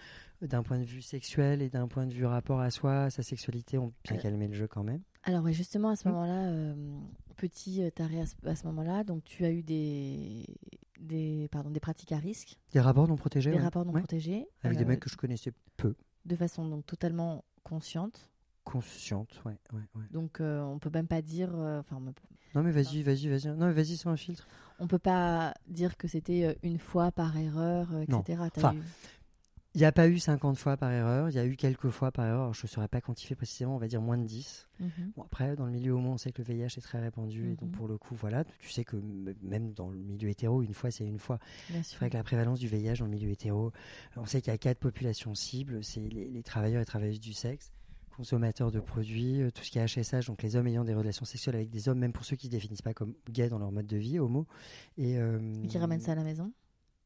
d'un point de vue sexuel et d'un point de vue rapport à soi, à sa sexualité, ont bien Euh. calmé le jeu quand même. Alors, justement, à ce Mm. moment-là, euh, petit euh, taré à ce, moment-là, donc tu as eu des, des, pardon, des pratiques à risque, Des rapports non protégés, des ouais. rapports non Ouais. protégés, Avec des euh, mecs que je connaissais peu. de façon donc totalement consciente. Conscientes, ouais, ouais, ouais. Donc, euh, on peut même pas dire, euh, enfin, Non, mais vas-y, vas-y, vas-y. Non, mais vas-y sans un filtre. on peut pas dire que c'était euh, une fois par erreur, euh, etc. T'as Enfin, eu- Il n'y a pas eu 50 fois par erreur, il y a eu quelques fois par erreur. Alors, je ne saurais pas quantifier précisément, on va dire moins de 10. Mhm. Bon, après, dans le milieu homo, on sait que le VIH est très répandu. Et donc, Mhm. pour le coup, voilà, tu sais que même dans le milieu hétéro, une fois, c'est une fois. C'est vrai que la prévalence du VIH dans le milieu hétéro, on sait qu'il y a quatre populations cibles c'est les, les travailleurs et travailleuses du sexe, consommateurs de produits, euh, tout ce qui est HSH, donc les hommes ayant des relations sexuelles avec des hommes, même pour ceux qui ne se définissent pas comme gays dans leur mode de vie, homo. Et, euh, Et qui ramène ça à la maison.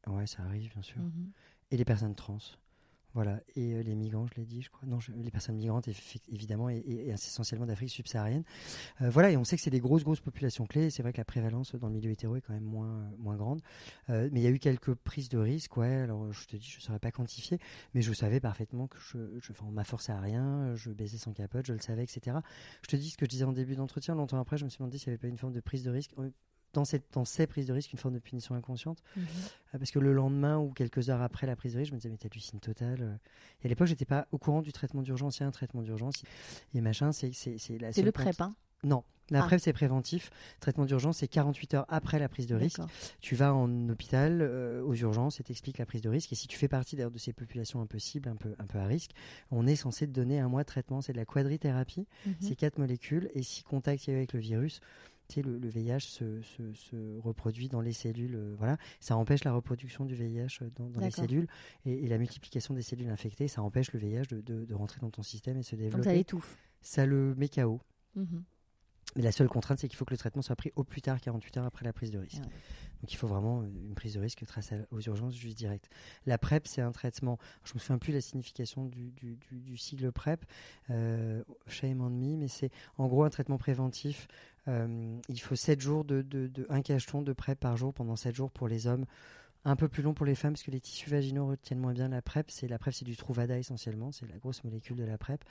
Ouais, ça arrive, bien sûr. Mhm. Et les personnes trans. Voilà, et euh, les migrants, je l'ai dit, je crois. Non, les personnes migrantes, évidemment, et, essentiellement d'Afrique subsaharienne. Euh, voilà, et on sait que c'est des grosses, grosses populations clés. C'est vrai que la prévalence dans le milieu hétéro est quand même moins, moins grande. Euh, mais il y a eu quelques prises de risques, ouais. Alors, je te dis, je ne saurais pas quantifier, mais je savais parfaitement que je, je, m'a forcé à rien, je baisais sans capote, je le savais, etc. Je te dis ce que je disais en début d'entretien. Longtemps après, je me suis demandé s'il n'y avait pas une forme de prise de risque. Dans, cette, dans ces prises de risque une forme de punition inconsciente. Mhm. Euh, parce que le lendemain ou quelques heures après la prise de risque, je me disais, mais t'hallucines total. euh. Et à l'époque, j'étais pas au courant du traitement d'urgence. Il y a un traitement d'urgence. Et machin, c'est la C'est le PrEP, hein Non. La Ah. PrEP, c'est préventif. Traitement d'urgence, c'est 48 heures après la prise de risque. Tu vas en hôpital, euh, aux urgences, et t'expliques la prise de risque. Et si tu fais partie d'ailleurs de ces populations cibles, un peu, un peu à risque, on est censé te donner un mois de traitement. C'est de la quadrithérapie. Mhm. C'est quatre molécules. Et si contact il y a eu avec le virus, le, le VIH se, se- se reproduit dans les cellules. euh, voilà. Ça empêche la reproduction du VIH dans, dans les cellules. Et, et la multiplication des cellules infectées, ça empêche le VIH de, de- de rentrer dans ton système et se Donc développer. ça l'étouffe. ça le met KO. Mhm. Mais la seule contrainte, c'est qu'il faut que le traitement soit pris au plus tard 48 heures après la prise de risque. Ah ouais. Donc il faut vraiment une prise de risque trace aux urgences juste direct. La PrEP, c'est un traitement. Je me souviens plus la signification du sigle PrEP, euh, shame on me, mais c'est en gros un traitement préventif. Euh, il faut 7 jours de, de, de- un cacheton de PrEP par jour pendant 7 jours pour les hommes. Un peu plus long pour les femmes parce que les tissus vaginaux retiennent moins bien la PrEP. C'est la PrEP, c'est du Truvada essentiellement, c'est la grosse molécule de la PrEP.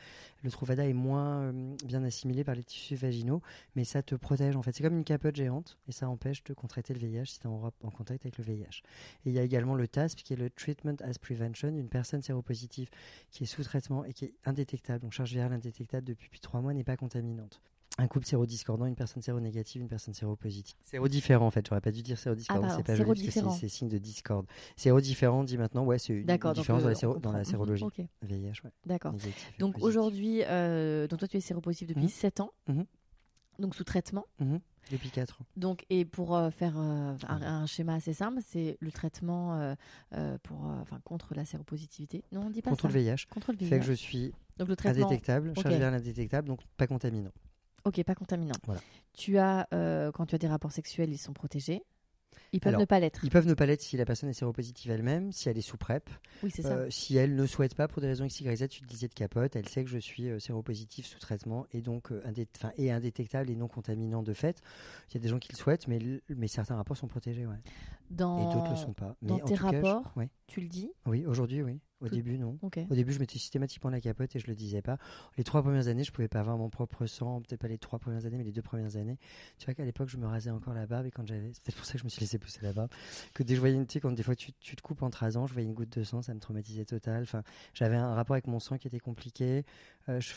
Le Truvada est moins euh, bien assimilé par les tissus vaginaux, mais ça te protège en fait. C'est comme une capote géante et ça empêche de contracter le VIH si tu es en, en contact avec le VIH. Et il y a également le TASP qui est le Treatment as Prevention, une personne séropositive qui est sous traitement et qui est indétectable, donc charge virale indétectable depuis 3 mois, n'est pas contaminante. Un couple sérodiscordant, une personne séronégative, une personne séropositive. Sérodiférent en fait, j'aurais pas dû dire sérodiscordant, Ah, c'est pas joli parce que c'est- signe de discorde. Sérodiférent, on dit maintenant, ouais, c'est une différence dans, euh, la on dans la sérologie. Ok, VIH, ouais. d'accord. Donc aujourd'hui, euh, donc toi tu es séropositif depuis Mhm. 7 ans, Mhm. donc sous traitement. Mhm. Depuis 4 ans. Donc et pour euh, faire euh, un, un schéma assez simple, c'est le traitement euh, euh, pour, euh, enfin contre la séropositivité. Non, on dit pas Contre ça. le VIH. Contre le VIH. Fait que je suis Donc le traitement. indétectable, Ok. charge virale indétectable, donc pas contaminant. Ok, pas contaminant. Voilà. Tu as, euh, quand tu as des rapports sexuels, ils sont protégés. Ils peuvent Alors, ne pas l'être. Ils peuvent ne pas l'être si la personne est séropositive elle-même, si elle est sous PrEP, Oui, c'est ça. Euh, si elle ne souhaite pas pour des raisons X, Y, Z, tu te disais de capote, elle sait que je suis euh, séropositif sous traitement et donc euh, indé- enfin, et indétectable et non contaminant de fait. Il y a des gens qui le souhaitent, mais, certains rapports sont protégés, ouais. Dans... et d'autres le sont pas. Mais dans en tes tout cas, je- rapports ouais. Tu le dis? Oui, aujourd'hui, oui. Au début, non. Au début, je mettais systématiquement la capote et je le disais pas. Les trois premières années, je pouvais pas avoir mon propre sang, peut-être pas les trois premières années, mais les deux premières années. Tu vois qu'à l'époque, je me rasais encore la barbe et quand j'avais, c'est peut-être pour ça que je me suis laissé pousser la barbe. Que dès que je voyais une, tu quand des fois tu, tu te coupes en rasant, je voyais une goutte de sang, ça me traumatisait total. Enfin, j'avais un rapport avec mon sang qui était compliqué. Euh, je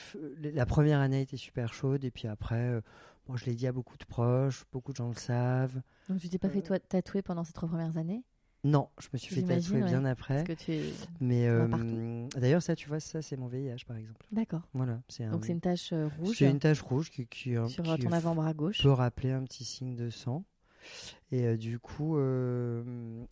la première année était super chaude et puis après, euh, bon, je l'ai dit à beaucoup de proches, beaucoup de gens le savent. Donc tu t'es pas fait Euh, toi, tatouer pendant ces trois premières années? Non, je me suis fait tatouer ouais. bien après. Parce que tu es... Mais euh, d'ailleurs, ça, tu vois, ça, c'est mon VIH, par exemple. D'accord. Voilà, c'est un. Donc c'est une tache euh, rouge C'est une tache rouge qui, qui, sur qui euh, ton avant-bras gauche. peut rappeler un petit signe de sang. Et euh, du coup,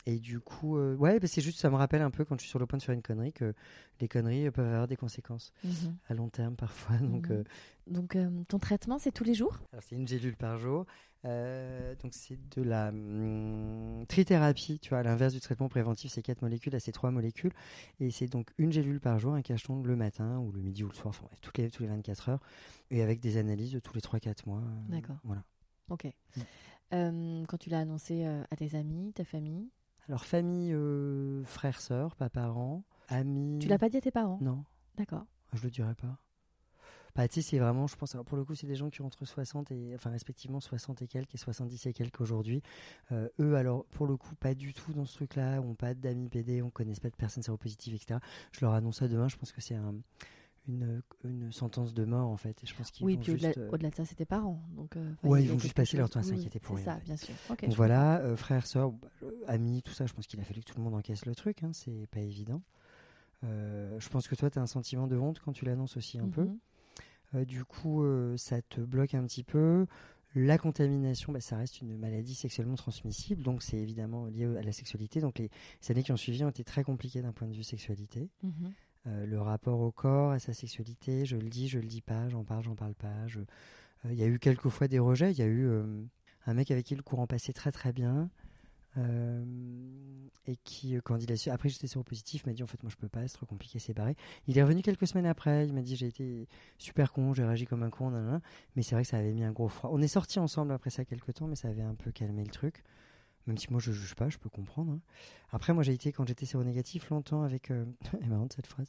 et du coup, ouais, bah, c'est juste, ça me rappelle un peu quand je suis sur le point de faire une connerie que les conneries peuvent avoir des conséquences Mhm. à long terme parfois. Donc, Mhm. Donc ton traitement, c'est tous les jours? Alors c'est une gélule par jour. Euh, donc c'est de la hum, trithérapie, tu vois, à l'inverse du traitement préventif, c'est quatre molécules, là c'est trois molécules, et c'est donc une gélule par jour, un cacheton le matin ou le midi ou le soir, enfin bref, toutes les, tous les 24 heures, et avec des analyses de tous les 3-4 mois. euh, D'accord. Voilà. Ok. Mm. Euh, quand tu l'as annoncé à tes amis, ta famille, Alors famille, frères, sœurs, pas parents, amis. tu l'as pas dit à tes parents? Non, D'accord. je le dirais pas. Bah, c'est vraiment, je pense, alors pour le coup, c'est des gens qui ont entre 60 et, enfin, respectivement 60 et quelques et 70 et quelques aujourd'hui. Euh, eux, alors, pour le coup, pas du tout dans ce truc-là, ont pas d'amis PD, on connaît pas de personnes séropositives, etc. Je leur annonce ça demain, je pense que c'est un, une, une sentence de mort, en fait. Et je pense qu'ils Oui, puis au-delà euh, au-delà de ça, tes parents. Donc, euh, Ouais, ils vont juste passer leur temps à oui, s'inquiéter pour rien, ça, en fait. bien sûr. Donc voilà, euh, frères, sœurs, bah, amis, tout ça, je pense qu'il a fallu que tout le monde encaisse le truc, hein, c'est pas évident. Je pense que toi, tu as un sentiment de honte quand tu l'annonces aussi un peu. Mhm. Euh, du coup, euh, ça te bloque un petit peu. La contamination, bah, ça reste une maladie sexuellement transmissible, donc c'est évidemment lié à la sexualité. Donc les, les années qui ont suivi ont été très compliquées d'un point de vue sexualité. Mhm. Euh, le rapport au corps, à sa sexualité, je le dis, je le dis pas, j'en parle, j'en parle pas. je- euh, Il y a eu quelques fois des rejets. Il y a eu euh, un mec avec qui le courant passait très très bien. Euh, et qui, euh, quand il a su, après j'étais séropositif, m'a dit en fait moi je peux pas, c'est trop compliqué, c'est barré. Il est revenu quelques semaines après, il m'a dit j'ai été super con, j'ai réagi comme un con, nanana. mais c'est vrai que ça avait mis un gros froid. On est sortis ensemble après ça quelques temps, mais ça avait un peu calmé le truc. Même si moi je juge pas, je peux comprendre. hein. Après moi j'ai été quand j'étais séronégatif longtemps avec, euh, marrante cette phrase,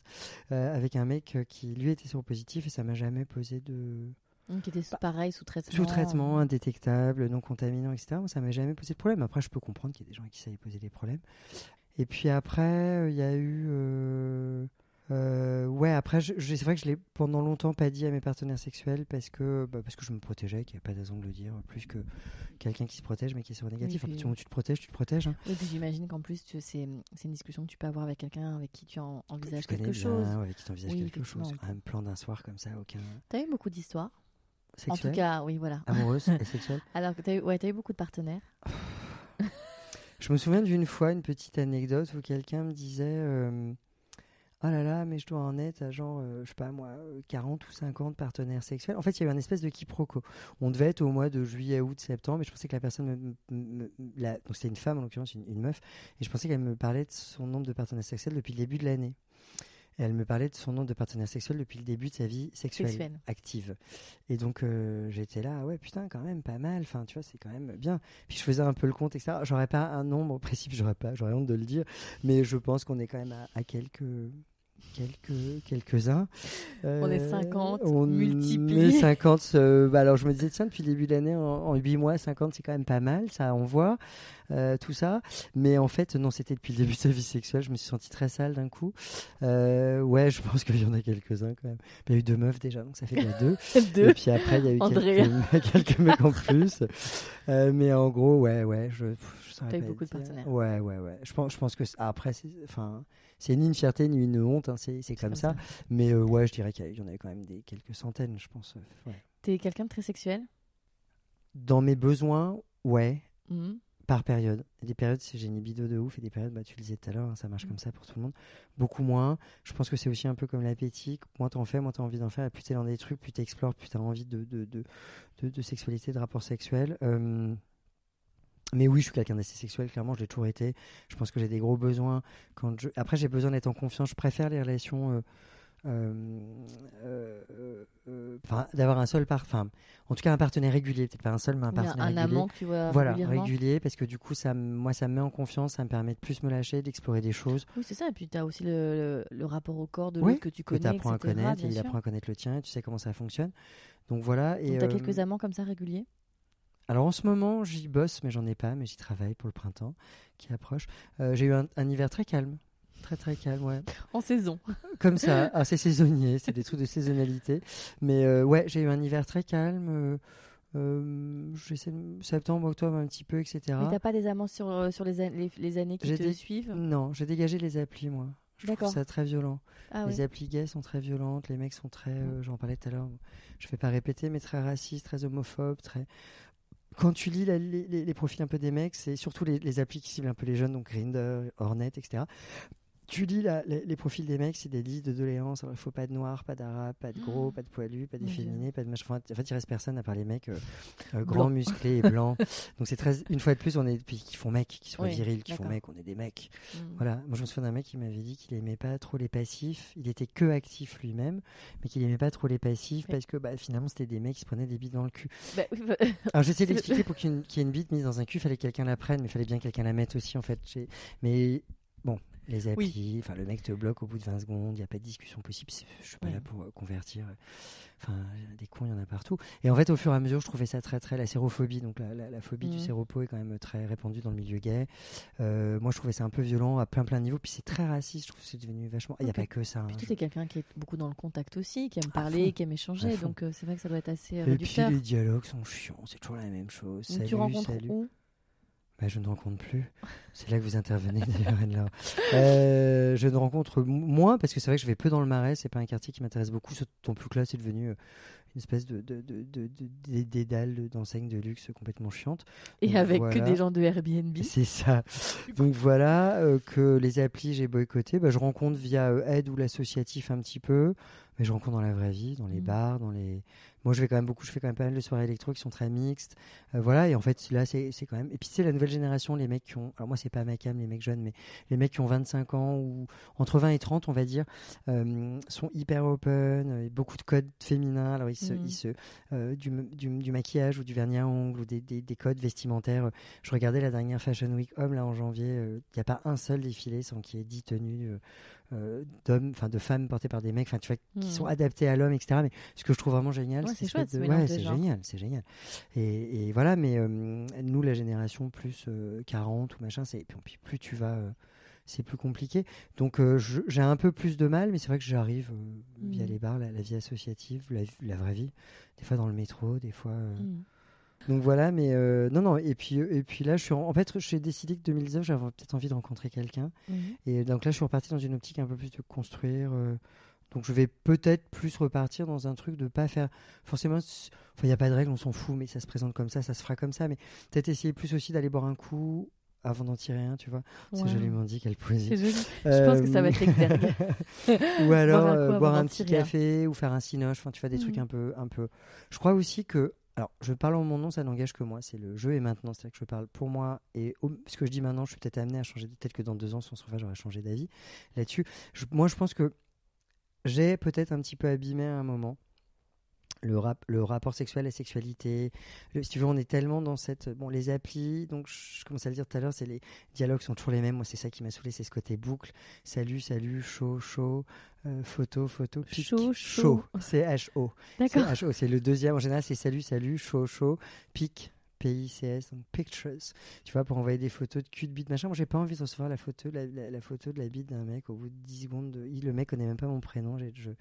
euh, avec un mec qui lui était séropositif et ça m'a jamais posé de Donc, qui était Bah, pareil, sous traitement. Sous traitement, indétectable, non contaminant, etc. Moi, ça m'a jamais posé de problème. Après, je peux comprendre qu'il y a des gens à qui ça ait posé des problèmes. Et puis après, il y a eu. euh, euh, ouais, après, c'est vrai que je l'ai pendant longtemps pas dit à mes partenaires sexuels parce que, bah, parce que je me protégeais, qu'il n'y a pas de raison de le dire, plus que quelqu'un qui se protège mais qui est sur négatif. puis- À partir du moment où tu te protèges, tu te protèges. hein. Oui, puis j'imagine qu'en plus, tu- c'est une discussion que tu peux avoir avec quelqu'un avec qui tu en- envisages tu connais quelque bien, chose. ou avec qui t'envisages Oui, quelque chose. Un plan d'un soir comme ça, aucun T'as eu beaucoup d'histoires. En sexuel, tout cas, oui, voilà. amoureuse et sexuel. Alors t'as eu, ouais, t'as eu beaucoup de partenaires. Je me souviens d'une fois, une petite anecdote où quelqu'un me disait euh, Oh là là, mais je dois en être à genre, euh, je sais pas moi, euh, 40 ou 50 partenaires sexuels. En fait, il y a eu un espèce de quiproquo. On devait être au mois de juillet, août, septembre, et je pensais que la personne. Me, me- me- la- donc, c'était une femme, en l'occurrence, une, une meuf, et je pensais qu'elle me parlait de son nombre de partenaires sexuels depuis le début de l'année. Elle me parlait de son nombre de partenaires sexuels depuis le début de sa vie sexuelle, Sexuelle. active. Et donc euh, j'étais là, ouais putain quand même pas mal. Enfin tu vois c'est quand même bien. Puis je faisais un peu le compte etc. J'aurais pas un nombre précis, j'aurais pas, j'aurais honte de le dire, mais je pense qu'on est quand même à, à quelques quelques quelques uns. On est 50 on multipliés. est 50. euh, bah alors je me disais tiens depuis le début de l'année en, en 8 mois 50 c'est quand même pas mal, ça on voit euh, tout ça. Mais en fait non c'était depuis le début de sa vie sexuelle. Je me suis senti très sale d'un coup. Euh, ouais je pense qu'il y en a quelques uns quand même. Il y a eu deux meufs déjà donc ça fait déjà deux. Deux. Et puis après, il y a eu quelques, quelques mecs en plus. Euh, mais en gros, ouais, ouais, je, T'as eu beaucoup de partenaires. Ouais, ouais, ouais. Je pense, je pense que après, c'est, enfin, c'est ni une fierté ni une honte, hein, c'est, c'est comme, ça. Mais ouais, je dirais qu'il y en avait quand même des quelques centaines, je pense. ouais. T'es quelqu'un de très sexuel? Dans mes besoins, ouais, Mhm. Par période. Des périodes, c'est j'ai une libido de ouf, et des périodes, bah, tu le disais tout à l'heure, hein, ça marche Mm. comme ça pour tout le monde. Beaucoup moins. Je pense que c'est aussi un peu comme l'appétit. Moins t'en fais, moins t'as envie d'en faire. Et plus t'es dans des trucs, plus t'explores, plus t'as envie de, de, de, de, de sexualité, de rapport sexuel. Euh, mais oui, je suis quelqu'un d'assez sexuel, clairement, je l'ai toujours été. Je pense que j'ai des gros besoins. Quand je... Après, j'ai besoin d'être en confiance. Je préfère les relations. euh, euh, euh, euh, d'avoir un seul par... enfin, en tout cas un partenaire régulier peut-être pas un seul mais un partenaire un régulier amant que tu vois voilà, régulier, parce que du coup, ça, moi, ça me met en confiance, ça me permet de plus me lâcher, d'explorer des choses Oui, c'est ça. Et puis, tu as aussi le, le- le rapport au corps de l'autre que tu que tu connais, apprends à connaître, et il sûr. apprend à connaître le tien, et tu sais comment ça fonctionne. Donc voilà. Et tu as euh, quelques amants comme ça réguliers? Alors en ce moment, j'y bosse, mais j'en ai pas, mais j'y travaille pour le printemps qui approche. Euh, J'ai eu un, un hiver très calme. Très très calme, ouais. En saison. Comme ça, c'est saisonnier, c'est des trucs de saisonnalité. Mais euh, ouais, j'ai eu un hiver très calme. euh, euh, septembre, octobre un petit peu, etc. Mais t'as pas des amants sur, euh, sur les, an- les, les années qui te suivent? Non, j'ai dégagé les applis, moi. Je trouve D'accord. ça très violent. Ah les oui. applis gays sont très violentes, les mecs sont très, euh, j'en parlais tout à l'heure, je vais pas répéter, mais très racistes, très homophobes, très. Quand tu lis la- les, les- les profils un peu des mecs, c'est surtout les, les applis qui ciblent un peu les jeunes, donc Grindr, Hornet, etc. Tu lis la- les, les profils des mecs, c'est des listes de doléances. Alors, il faut pas de noirs, pas d'arabes, pas de gros, pas de poilus, pas d'efféminés, pas de machin. Enfin, en fait, il reste personne à part les mecs euh, euh, grands, musclés et blancs. donc, c'est très. Une fois de plus, on est. Puis qui font mecs, qui Oui, virils, qui font mecs, on est des mecs. Mm. Voilà, moi je me souviens d'un mec qui m'avait dit qu'il aimait pas trop les passifs. Il était que actif lui-même, mais qu'il aimait pas trop les passifs Oui. parce que bah, finalement c'était des mecs qui se prenaient des bites dans le cul. Bah, oui, bah, Alors j'essaie d'expliquer pour qu'il y ait une- qu'il y ait une bite mise dans un cul, fallait que quelqu'un la prenne, mais fallait bien que quelqu'un la mette aussi en fait. Mais bon, les applis, enfin le mec te bloque au bout de 20 secondes, il n'y a pas de discussion possible. Je suis pas là pour euh, convertir. Enfin, des cons, il y en a partout. Et en fait, au fur et à mesure, je trouvais ça très, très. La sérophobie, donc la, la- la phobie du Mhm. séropo est quand même très répandue dans le milieu gay. Euh, moi, je trouvais ça un peu violent à plein, plein de niveaux. Puis c'est très raciste, je trouve que c'est devenu vachement. Il n'y a pas que ça. hein. Puis t'es quelqu'un qui est beaucoup dans le contact aussi, qui aime parler, qui aime échanger. Donc, euh, c'est vrai que ça doit être assez euh, Et puis les dialogues sont chiants, c'est toujours la même chose. Donc, Salut, tu rencontres salut. où? Bah, je ne rencontre plus. C'est là que vous intervenez d'ailleurs. Euh, je ne rencontre moins parce que c'est vrai que je vais peu dans le Marais. C'est pas un quartier qui m'intéresse beaucoup. D'autant plus que là, c'est devenu euh, une espèce de, de, de, de, dédale d'enseignes de luxe complètement chiante. Et Donc, avec voilà. que des gens de Airbnb. C'est ça. Donc voilà euh, que les applis j'ai boycotté. Bah, je rencontre via euh, aide ou l'associatif un petit peu, mais je rencontre dans la vraie vie, dans les Mhm. bars, dans les. Moi je vais quand même beaucoup, je fais quand même pas mal de soirées électro qui sont très mixtes. Euh, voilà et en fait là c'est quand même. Et puis c'est la nouvelle génération, les mecs qui ont. Alors moi c'est pas ma cam les mecs jeunes, mais les mecs qui ont 25 ans ou entre 20 et 30 on va dire euh, sont hyper open, euh, beaucoup de codes féminins. Alors ils se, ils se euh, du, du, du maquillage ou du vernis à ongles ou des, des, des codes vestimentaires. Je regardais la dernière Fashion Week Homme là en janvier. Il n'y a pas un seul défilé sans qu'il y ait 10 tenues d'hommes, enfin de femmes portées par des mecs. Enfin tu vois qui Mm. sont adaptés à l'homme, etc. Mais ce que je trouve vraiment génial, Ouais, c'est chouette, ce ouais, c'est génial, c'est génial. Et, et voilà, mais euh, nous, la génération plus euh, 40 ou machin, c'est puis, plus tu vas, euh, c'est plus compliqué. Donc euh, j'ai un peu plus de mal, mais c'est vrai que j'arrive euh, via Mm. les bars, la, la vie associative, la, la vraie vie, des fois dans le métro, des fois. euh, Mm. Donc voilà, mais euh, non, non. Et puis, et puis là, je suis en, en fait, j'ai décidé que 2019, j'avais peut-être envie de rencontrer quelqu'un. Mhm. Et donc là, je suis reparti dans une optique un peu plus de construire. euh, donc je vais peut-être plus repartir dans un truc de pas faire forcément. il n'y a pas de règle, on s'en fout, mais ça se présente comme ça, ça se fera comme ça. Mais peut-être essayer plus aussi d'aller boire un coup avant d'en tirer un, tu vois. C'est joliment dit, quelle poésie. Joli. Je pense que ça va être l'exergue. ou alors Boire un euh, boire petit café ou faire un cinoche. Enfin, tu vois des trucs Mhm. un peu, un peu. Je crois aussi que. Alors, je parle en mon nom, ça n'engage que moi. C'est le jeu et maintenant. C'est-à-dire que je parle pour moi et ce que je dis maintenant, je suis peut-être amené à changer. Peut-être que dans deux ans, sans surface, j'aurais changé d'avis là-dessus. Moi, je pense que j'ai peut-être un petit peu abîmé à un moment le, rap, le rapport sexuel, la sexualité. Le- si tu veux, on est tellement dans cette. Bon, les applis, donc je commence à le dire tout à l'heure, c'est les dialogues sont toujours les mêmes. Moi, c'est ça qui m'a saoulé, c'est ce côté boucle. Salut, salut, chaud, chaud, euh, photo, photo, pic, Chaud, chaud. C'est H-O. D'accord. C'est le deuxième. En général, c'est salut, salut, chaud, chaud, pic, P-I-C-S, donc pictures. Tu vois, pour envoyer des photos de cul, de bite, machin. Moi, j'ai pas envie de recevoir la photo, la, la- la photo de la bite d'un mec au bout de 10 secondes. De... il- Le mec connaît même pas mon prénom. Je...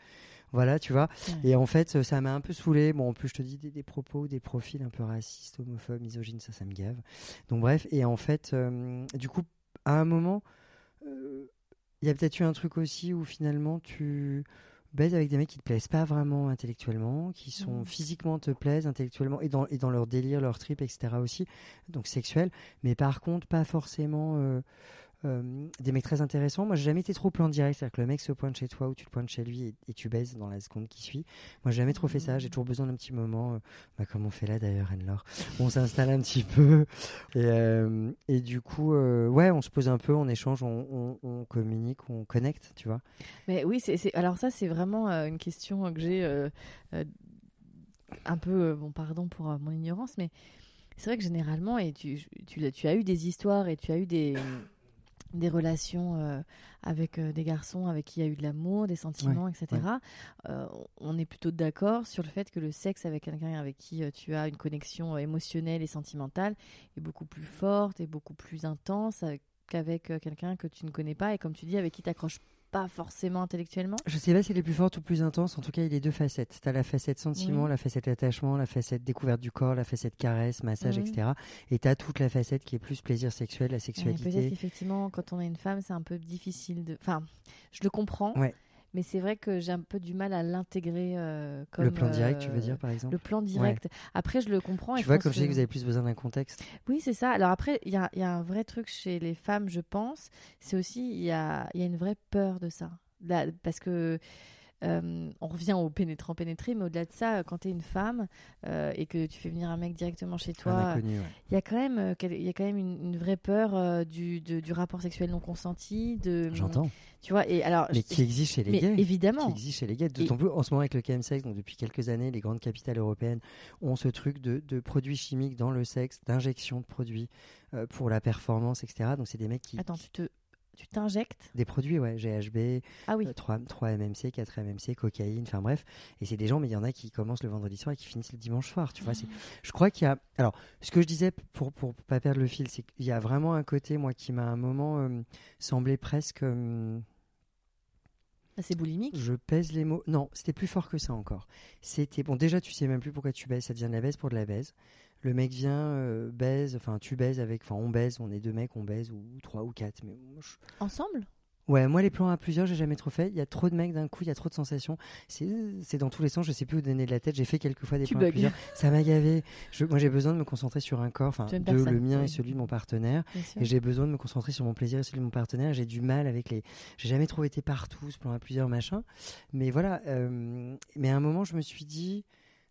Voilà, tu vois. Ouais. Et en fait, ça m'a un peu saoulé. Bon, en plus, je te dis des, des propos, des profils un peu racistes, homophobes, misogynes, ça, ça me gave. Donc, bref. Et en fait, euh, du coup, à un moment, euh, il y a peut-être eu un truc aussi où finalement tu baises avec des mecs qui te plaisent pas vraiment intellectuellement, qui sont Mhm. physiquement te plaisent intellectuellement et dans, et dans leur délire, leur trip, etc. aussi, donc sexuel, mais par contre pas forcément euh, euh, des mecs très intéressants. Moi, j'ai jamais été trop plan direct, c'est-à-dire que le mec se pointe chez toi ou tu te pointes chez lui et, tu baises dans la seconde qui suit. Moi, j'ai jamais trop fait ça. J'ai toujours besoin d'un petit moment, euh, bah, comme on fait là d'ailleurs, Anne-Laure. On s'installe un petit peu et, euh, du coup, ouais, on se pose un peu, on échange, on, communique, on connecte, tu vois. Mais oui, c'est, alors ça, c'est vraiment une question que j'ai un peu, bon, pardon pour mon ignorance, mais c'est vrai que généralement, et tu, tu as eu des histoires et tu as eu des, des relations euh, avec euh, des garçons avec qui il y a eu de l'amour, des sentiments, etc. Euh, on est plutôt d'accord sur le fait que le sexe avec quelqu'un avec qui tu as une connexion émotionnelle et sentimentale est beaucoup plus forte et beaucoup plus intense avec- qu'avec quelqu'un que tu ne connais pas et comme tu dis, avec qui tu n'accroches pas forcément intellectuellement? Je sais pas si elle est plus forte ou plus intense. En tout cas, il y a deux facettes. Tu as la facette sentiment, la facette attachement, la facette découverte du corps, la facette caresse, massage, etc. Et tu as toute la facette qui est plus plaisir sexuel, la sexualité. Peut-être qu'effectivement, quand on est une femme, c'est un peu difficile de. Enfin, je le comprends, Ouais. Mais c'est vrai que j'ai un peu du mal à l'intégrer euh, comme. le plan direct, tu veux euh, dire, par exemple Le plan direct. Après, je le comprends. Tu vois, comme je sais que vous avez plus besoin d'un contexte. Oui, c'est ça. Alors après, il y a, il y a un vrai truc chez les femmes, je pense. C'est aussi, il y a, il y a une vraie peur de ça. Là, parce que. Euh, on revient au pénétrant pénétré, mais au-delà de ça, quand tu es une femme euh, et que tu fais venir un mec directement chez toi, ouais. il y a quand même, euh, il y a quand même une, une vraie peur euh, du, de- du rapport sexuel non consenti. De, J'entends. Tu vois, et alors. Mais je- qui existe chez les mais gays. Qui évidemment. existe chez les gays. D'autant plus en ce moment avec le chemsex, donc depuis quelques années, les grandes capitales européennes ont ce truc de, de produits chimiques dans le sexe, d'injection de produits pour la performance, etc. Donc c'est des mecs qui. Attends, tu te, tu t'injectes? Des produits, ouais, GHB, Ah oui. Euh, 3, 3 MMC, 4 MMC, cocaïne, enfin bref. Et c'est des gens, mais il y en a qui commencent le vendredi soir et qui finissent le dimanche soir. Tu vois, c'est- je crois qu'il y a. Alors, ce que je disais pour pour pas perdre le fil, c'est qu'il y a vraiment un côté, moi, qui m'a à un moment euh, semblé presque. euh, c'est boulimique. je pèse les mots. Non, c'était plus fort que ça encore. C'était bon. Déjà, tu sais même plus pourquoi tu baises. Ça devient de la baise pour de la baise. Le mec vient, euh, baise. Enfin, tu baises avec. Enfin, on baise. On est deux mecs, on baise ou trois ou quatre. Mais je- Ensemble? Ouais, moi les plans à plusieurs, j'ai jamais trop fait. Il y a trop de mecs d'un coup, il y a trop de sensations. C'est dans tous les sens, je sais plus où donner de la tête. J'ai fait quelques fois des Tu plans à plusieurs. Ça m'a gavé. Je- moi j'ai besoin de me concentrer sur un corps, enfin deux, le mien oui. et celui de mon partenaire. Et j'ai besoin de me concentrer sur mon plaisir et celui de mon partenaire. J'ai du mal avec les. J'ai jamais trop été partout, ce plan à plusieurs machin. Mais voilà. euh, Mais à un moment, je me suis dit.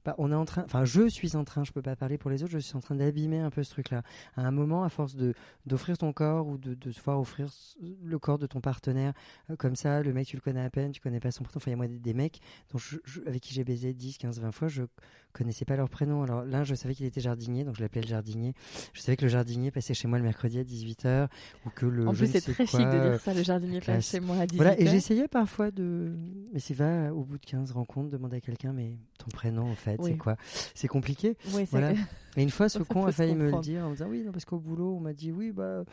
Bah, on est en train, enfin, je suis en train, je peux pas parler pour les autres, je suis en train d'abîmer un peu ce truc-là. À un moment, à force de d'offrir ton corps ou de, de voir offrir le corps de ton partenaire, euh, comme ça, le mec, tu le connais à peine, tu connais pas son prénom. Enfin, il y a des, mecs dont avec qui j'ai baisé 10, 15, 20 fois, je connaissais pas leur prénom. Alors l'un, je savais qu'il était jardinier, donc je l'appelais le jardinier. Je savais que le jardinier passait chez moi le mercredi à 18h ou que le. En plus, c'est très chic de dire ça, le jardinier passe chez moi à 18h. Voilà, et j'essayais parfois de. Mais c'est va, au bout de 15 rencontres, demander à quelqu'un, mais ton prénom, en fait, c'est quoi? C'est compliqué. Oui, voilà. Et une fois, ce con a failli me le dire en me disant Oui, non, parce qu'au boulot, on m'a dit Oui, bah.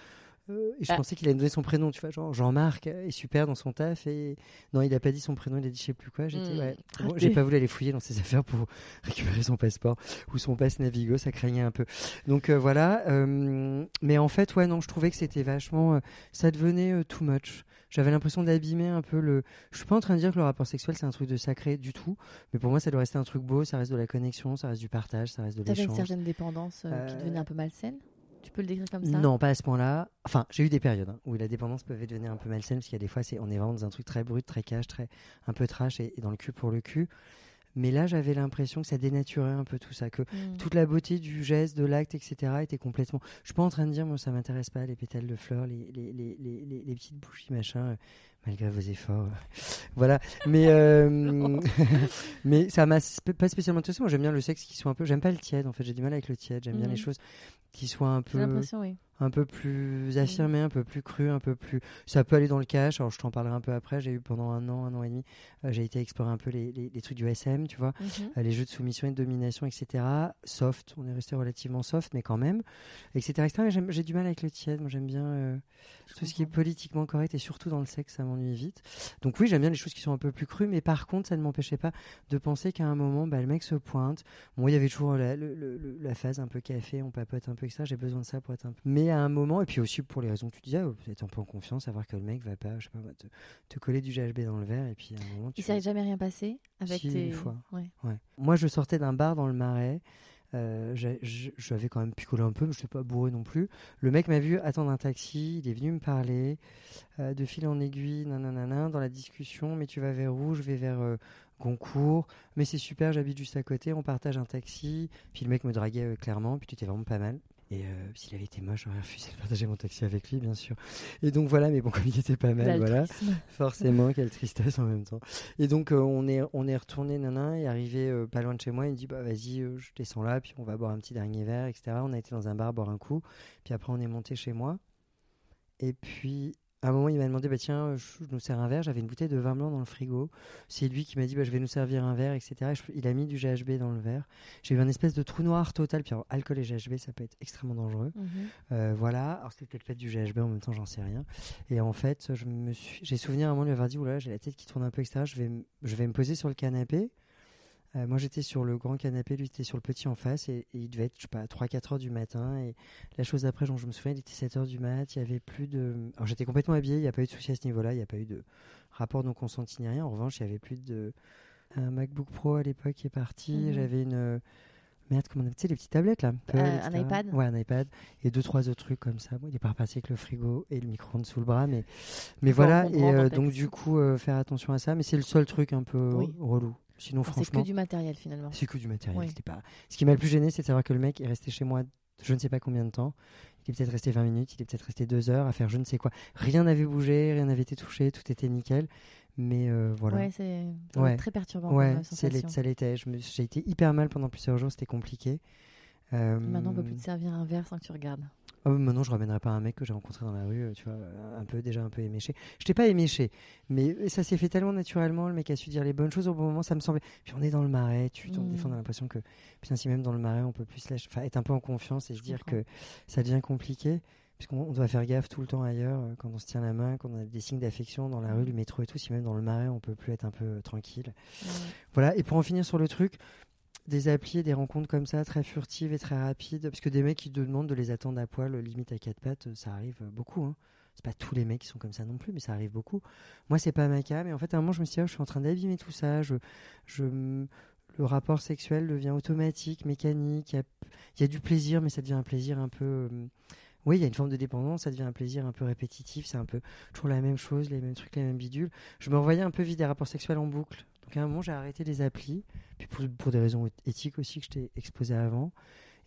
Euh, et je ah. pensais qu'il allait me donner son prénom, tu vois, genre Jean-Marc est super dans son taf et non, il a pas dit son prénom, il a dit je sais plus quoi. J'étais, hmm. ouais. j'ai pas voulu aller fouiller dans ses affaires pour récupérer son passeport ou son passe Navigo, ça craignait un peu. Donc euh, voilà, euh, mais en fait, ouais, non, je trouvais que c'était vachement, ça devenait too much. J'avais l'impression d'abîmer un peu le. Je suis pas en train de dire que le rapport sexuel c'est un truc de sacré du tout, mais pour moi ça doit rester un truc beau, ça reste de la connexion, ça reste du partage, ça reste de l'échange. T'avais une certaine dépendance qui devenait un peu malsaine? Tu peux le décrire comme ça? Non, pas à ce point-là. Enfin, j'ai eu des périodes hein, où la dépendance peut devenir un peu malsaine, parce qu'il y a des fois, c'est, on est vraiment dans un truc très brut, très cash, très, un peu trash et, dans le cul pour le cul. Mais là, j'avais l'impression que ça dénaturait un peu tout ça, que hmm. toute la beauté du geste, de l'acte, etc., était complètement. Je suis pas en train de dire, moi, ça m'intéresse pas, les pétales de fleurs, les, les, les, les, les petites bougies, machin malgré vos efforts. voilà. Mais, euh, mais ça m'a pas spécialement intéressé. Moi, j'aime bien le sexe qui soit un peu. J'aime pas le tiède, en fait. J'ai du mal avec le tiède. J'aime bien les mhm. choses qui soient un peu. Oui un peu plus affirmé, un peu plus cru, un peu plus. Ça peut aller dans le cash. Alors je t'en parlerai un peu après. J'ai eu pendant un an, un an et demi, euh, j'ai été explorer un peu les, les, trucs du SM, tu vois, mhm. euh, les jeux de soumission et de domination, etc. Soft, on est resté relativement soft, mais quand même, etc. etc. j'ai du mal avec le tiède. Moi j'aime bien euh, tout ce qui est politiquement correct et surtout dans le sexe, ça m'ennuie vite. Donc oui, j'aime bien les choses qui sont un peu plus crues, mais par contre, ça ne m'empêchait pas de penser qu'à un moment, bah, le mec se pointe. Bon, il y avait toujours la, la phase un peu café, on papote un peu, ça. J'ai besoin de ça pour être un peu. Mais à un moment, et puis aussi pour les raisons que tu disais, vous êtes un peu en confiance, savoir que le mec va pas, je sais pas, te, coller du GHB dans le verre, et puis à un moment. Tu Il s'est jamais rien passé avec si, tes. Une fois. Ouais. Moi, je sortais d'un bar dans le Marais. Euh, j'avais quand même picolé un peu, mais je n'étais pas bourré non plus. Le mec m'a vu attendre un taxi, il est venu me parler euh, de fil en aiguille, nanana, dans la discussion. Mais tu vas vers où? Je vais vers euh, Goncourt. Mais c'est super, j'habite juste à côté, on partage un taxi. Puis le mec me draguait clairement, puis tu étais vraiment pas mal. Et euh, s'il avait été moche, j'aurais refusé de partager mon taxi avec lui, bien sûr. Et donc voilà, mais bon, comme il était pas mal, voilà, forcément, quelle tristesse en même temps. Et donc euh, on est on est retourné, nana, et arrivé euh, pas loin de chez moi, il me dit bah vas-y, je descends là, puis on va boire un petit dernier verre, etc. On a été dans un bar boire un coup, puis après on est monté chez moi. Et puis à un moment, il m'a demandé, bah, tiens, je, nous sers un verre. J'avais une bouteille de vin blanc dans le frigo. C'est lui qui m'a dit, bah, je vais nous servir un verre, etc. il a mis du GHB dans le verre. J'ai eu un espèce de trou noir total. Puis alcool et GHB, ça peut être extrêmement dangereux. Mhm. Euh, voilà. Alors, c'était peut-être du GHB en même temps, j'en sais rien. Et en fait, je me suis, j'ai souvenir à un moment de lui avoir dit, oula, j'ai la tête qui tourne un peu, etc. Je vais, je vais me poser sur le canapé. Euh, moi, j'étais sur le grand canapé, lui était sur le petit en face, et, il devait être, je sais pas, 3-4 heures du matin. Et la chose d'après, je me souviens, il était 7 heures du mat, il y avait plus de. Alors, j'étais complètement habillé, il n'y a pas eu de souci à ce niveau-là, il n'y a pas eu de rapport non consenti ni rien. En revanche, il n'y avait plus de. Un MacBook Pro à l'époque est parti, mhm. j'avais une. Merde, comment on Tu sais, les petites tablettes là euh, Un iPad Ouais, un iPad. Et deux, trois autres trucs comme ça. Bon, il est pas reparti avec le frigo et le micro-ondes sous le bras, mais, mais voilà. et euh, donc, du coup, faire attention à ça. Mais c'est le seul truc un peu relou. Sinon, franchement. C'est que du matériel finalement. C'est que du matériel. Pas... Ce qui m'a le plus gêné, c'est de savoir que le mec est resté chez moi je ne sais pas combien de temps. Il est peut-être resté 20 minutes, il est peut-être resté 2 heures à faire je ne sais quoi. Rien n'avait bougé, rien n'avait été touché, tout était nickel. Mais euh, voilà. Ouais, c'est très perturbant. Ouais, ça l'était. J'ai été hyper mal pendant plusieurs jours, c'était compliqué. Euh... Maintenant, on peut plus te servir un verre sans que tu regardes. Ah maintenant, je ramènerai pas un mec que j'ai rencontré dans la rue, euh, tu vois, un peu déjà un peu éméché. Je t'ai pas éméché, mais ça s'est fait tellement naturellement. Le mec a su dire les bonnes choses au bon moment, ça me semblait. Puis on est dans le marais, tu mmh. fois on a l'impression que, putain, si même dans le marais, on peut plus lâcher, enfin, être un peu en confiance et se dire que ça devient compliqué. Puisqu'on doit faire gaffe tout le temps ailleurs, euh, quand on se tient la main, quand on a des signes d'affection dans la rue, le métro et tout, si même dans le marais, on peut plus être un peu euh, tranquille. Voilà, et pour en finir sur le truc, des applis et des rencontres comme ça, très furtives et très rapides, parce que des mecs qui te demandent de les attendre à poil, limite à quatre pattes, ça arrive beaucoup. Hein. C'est pas tous les mecs qui sont comme ça non plus, mais ça arrive beaucoup. Moi, c'est pas ma cas, mais en fait, à un moment, je me suis dit, oh, je suis en train d'abîmer tout ça. Le rapport sexuel devient automatique, mécanique. Il y, a, du plaisir, mais ça devient un plaisir un peu. Euh, oui, il y a une forme de dépendance, ça devient un plaisir un peu répétitif, c'est un peu toujours la même chose, les mêmes trucs, les mêmes bidules. Je me revoyais un peu vivre des rapports sexuels en boucle. Donc à un moment, j'ai arrêté les applis, puis pour, des raisons éthiques aussi que je t'ai exposé avant.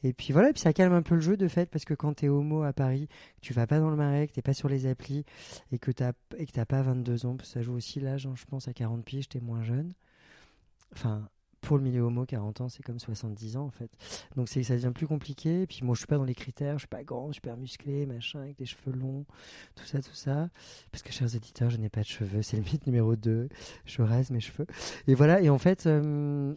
Et puis voilà, et puis ça calme un peu le jeu de fait, parce que quand tu es homo à Paris, tu vas pas dans le marais, que tu pas sur les applis, et que tu n'as pas 22 ans, que ça joue aussi l'âge, hein, je pense, à 40 pieds, j'étais moins jeune. Enfin, pour le milieu homo, 40 ans, c'est comme 70 ans en fait. Donc ça devient plus compliqué. Puis moi, je suis pas dans les critères, je suis pas grand, super musclé, machin, avec des cheveux longs, tout ça, tout ça. Parce que, chers éditeurs, je n'ai pas de cheveux. C'est le mythe numéro 2. Je rase mes cheveux. Et voilà. Et en fait, euh,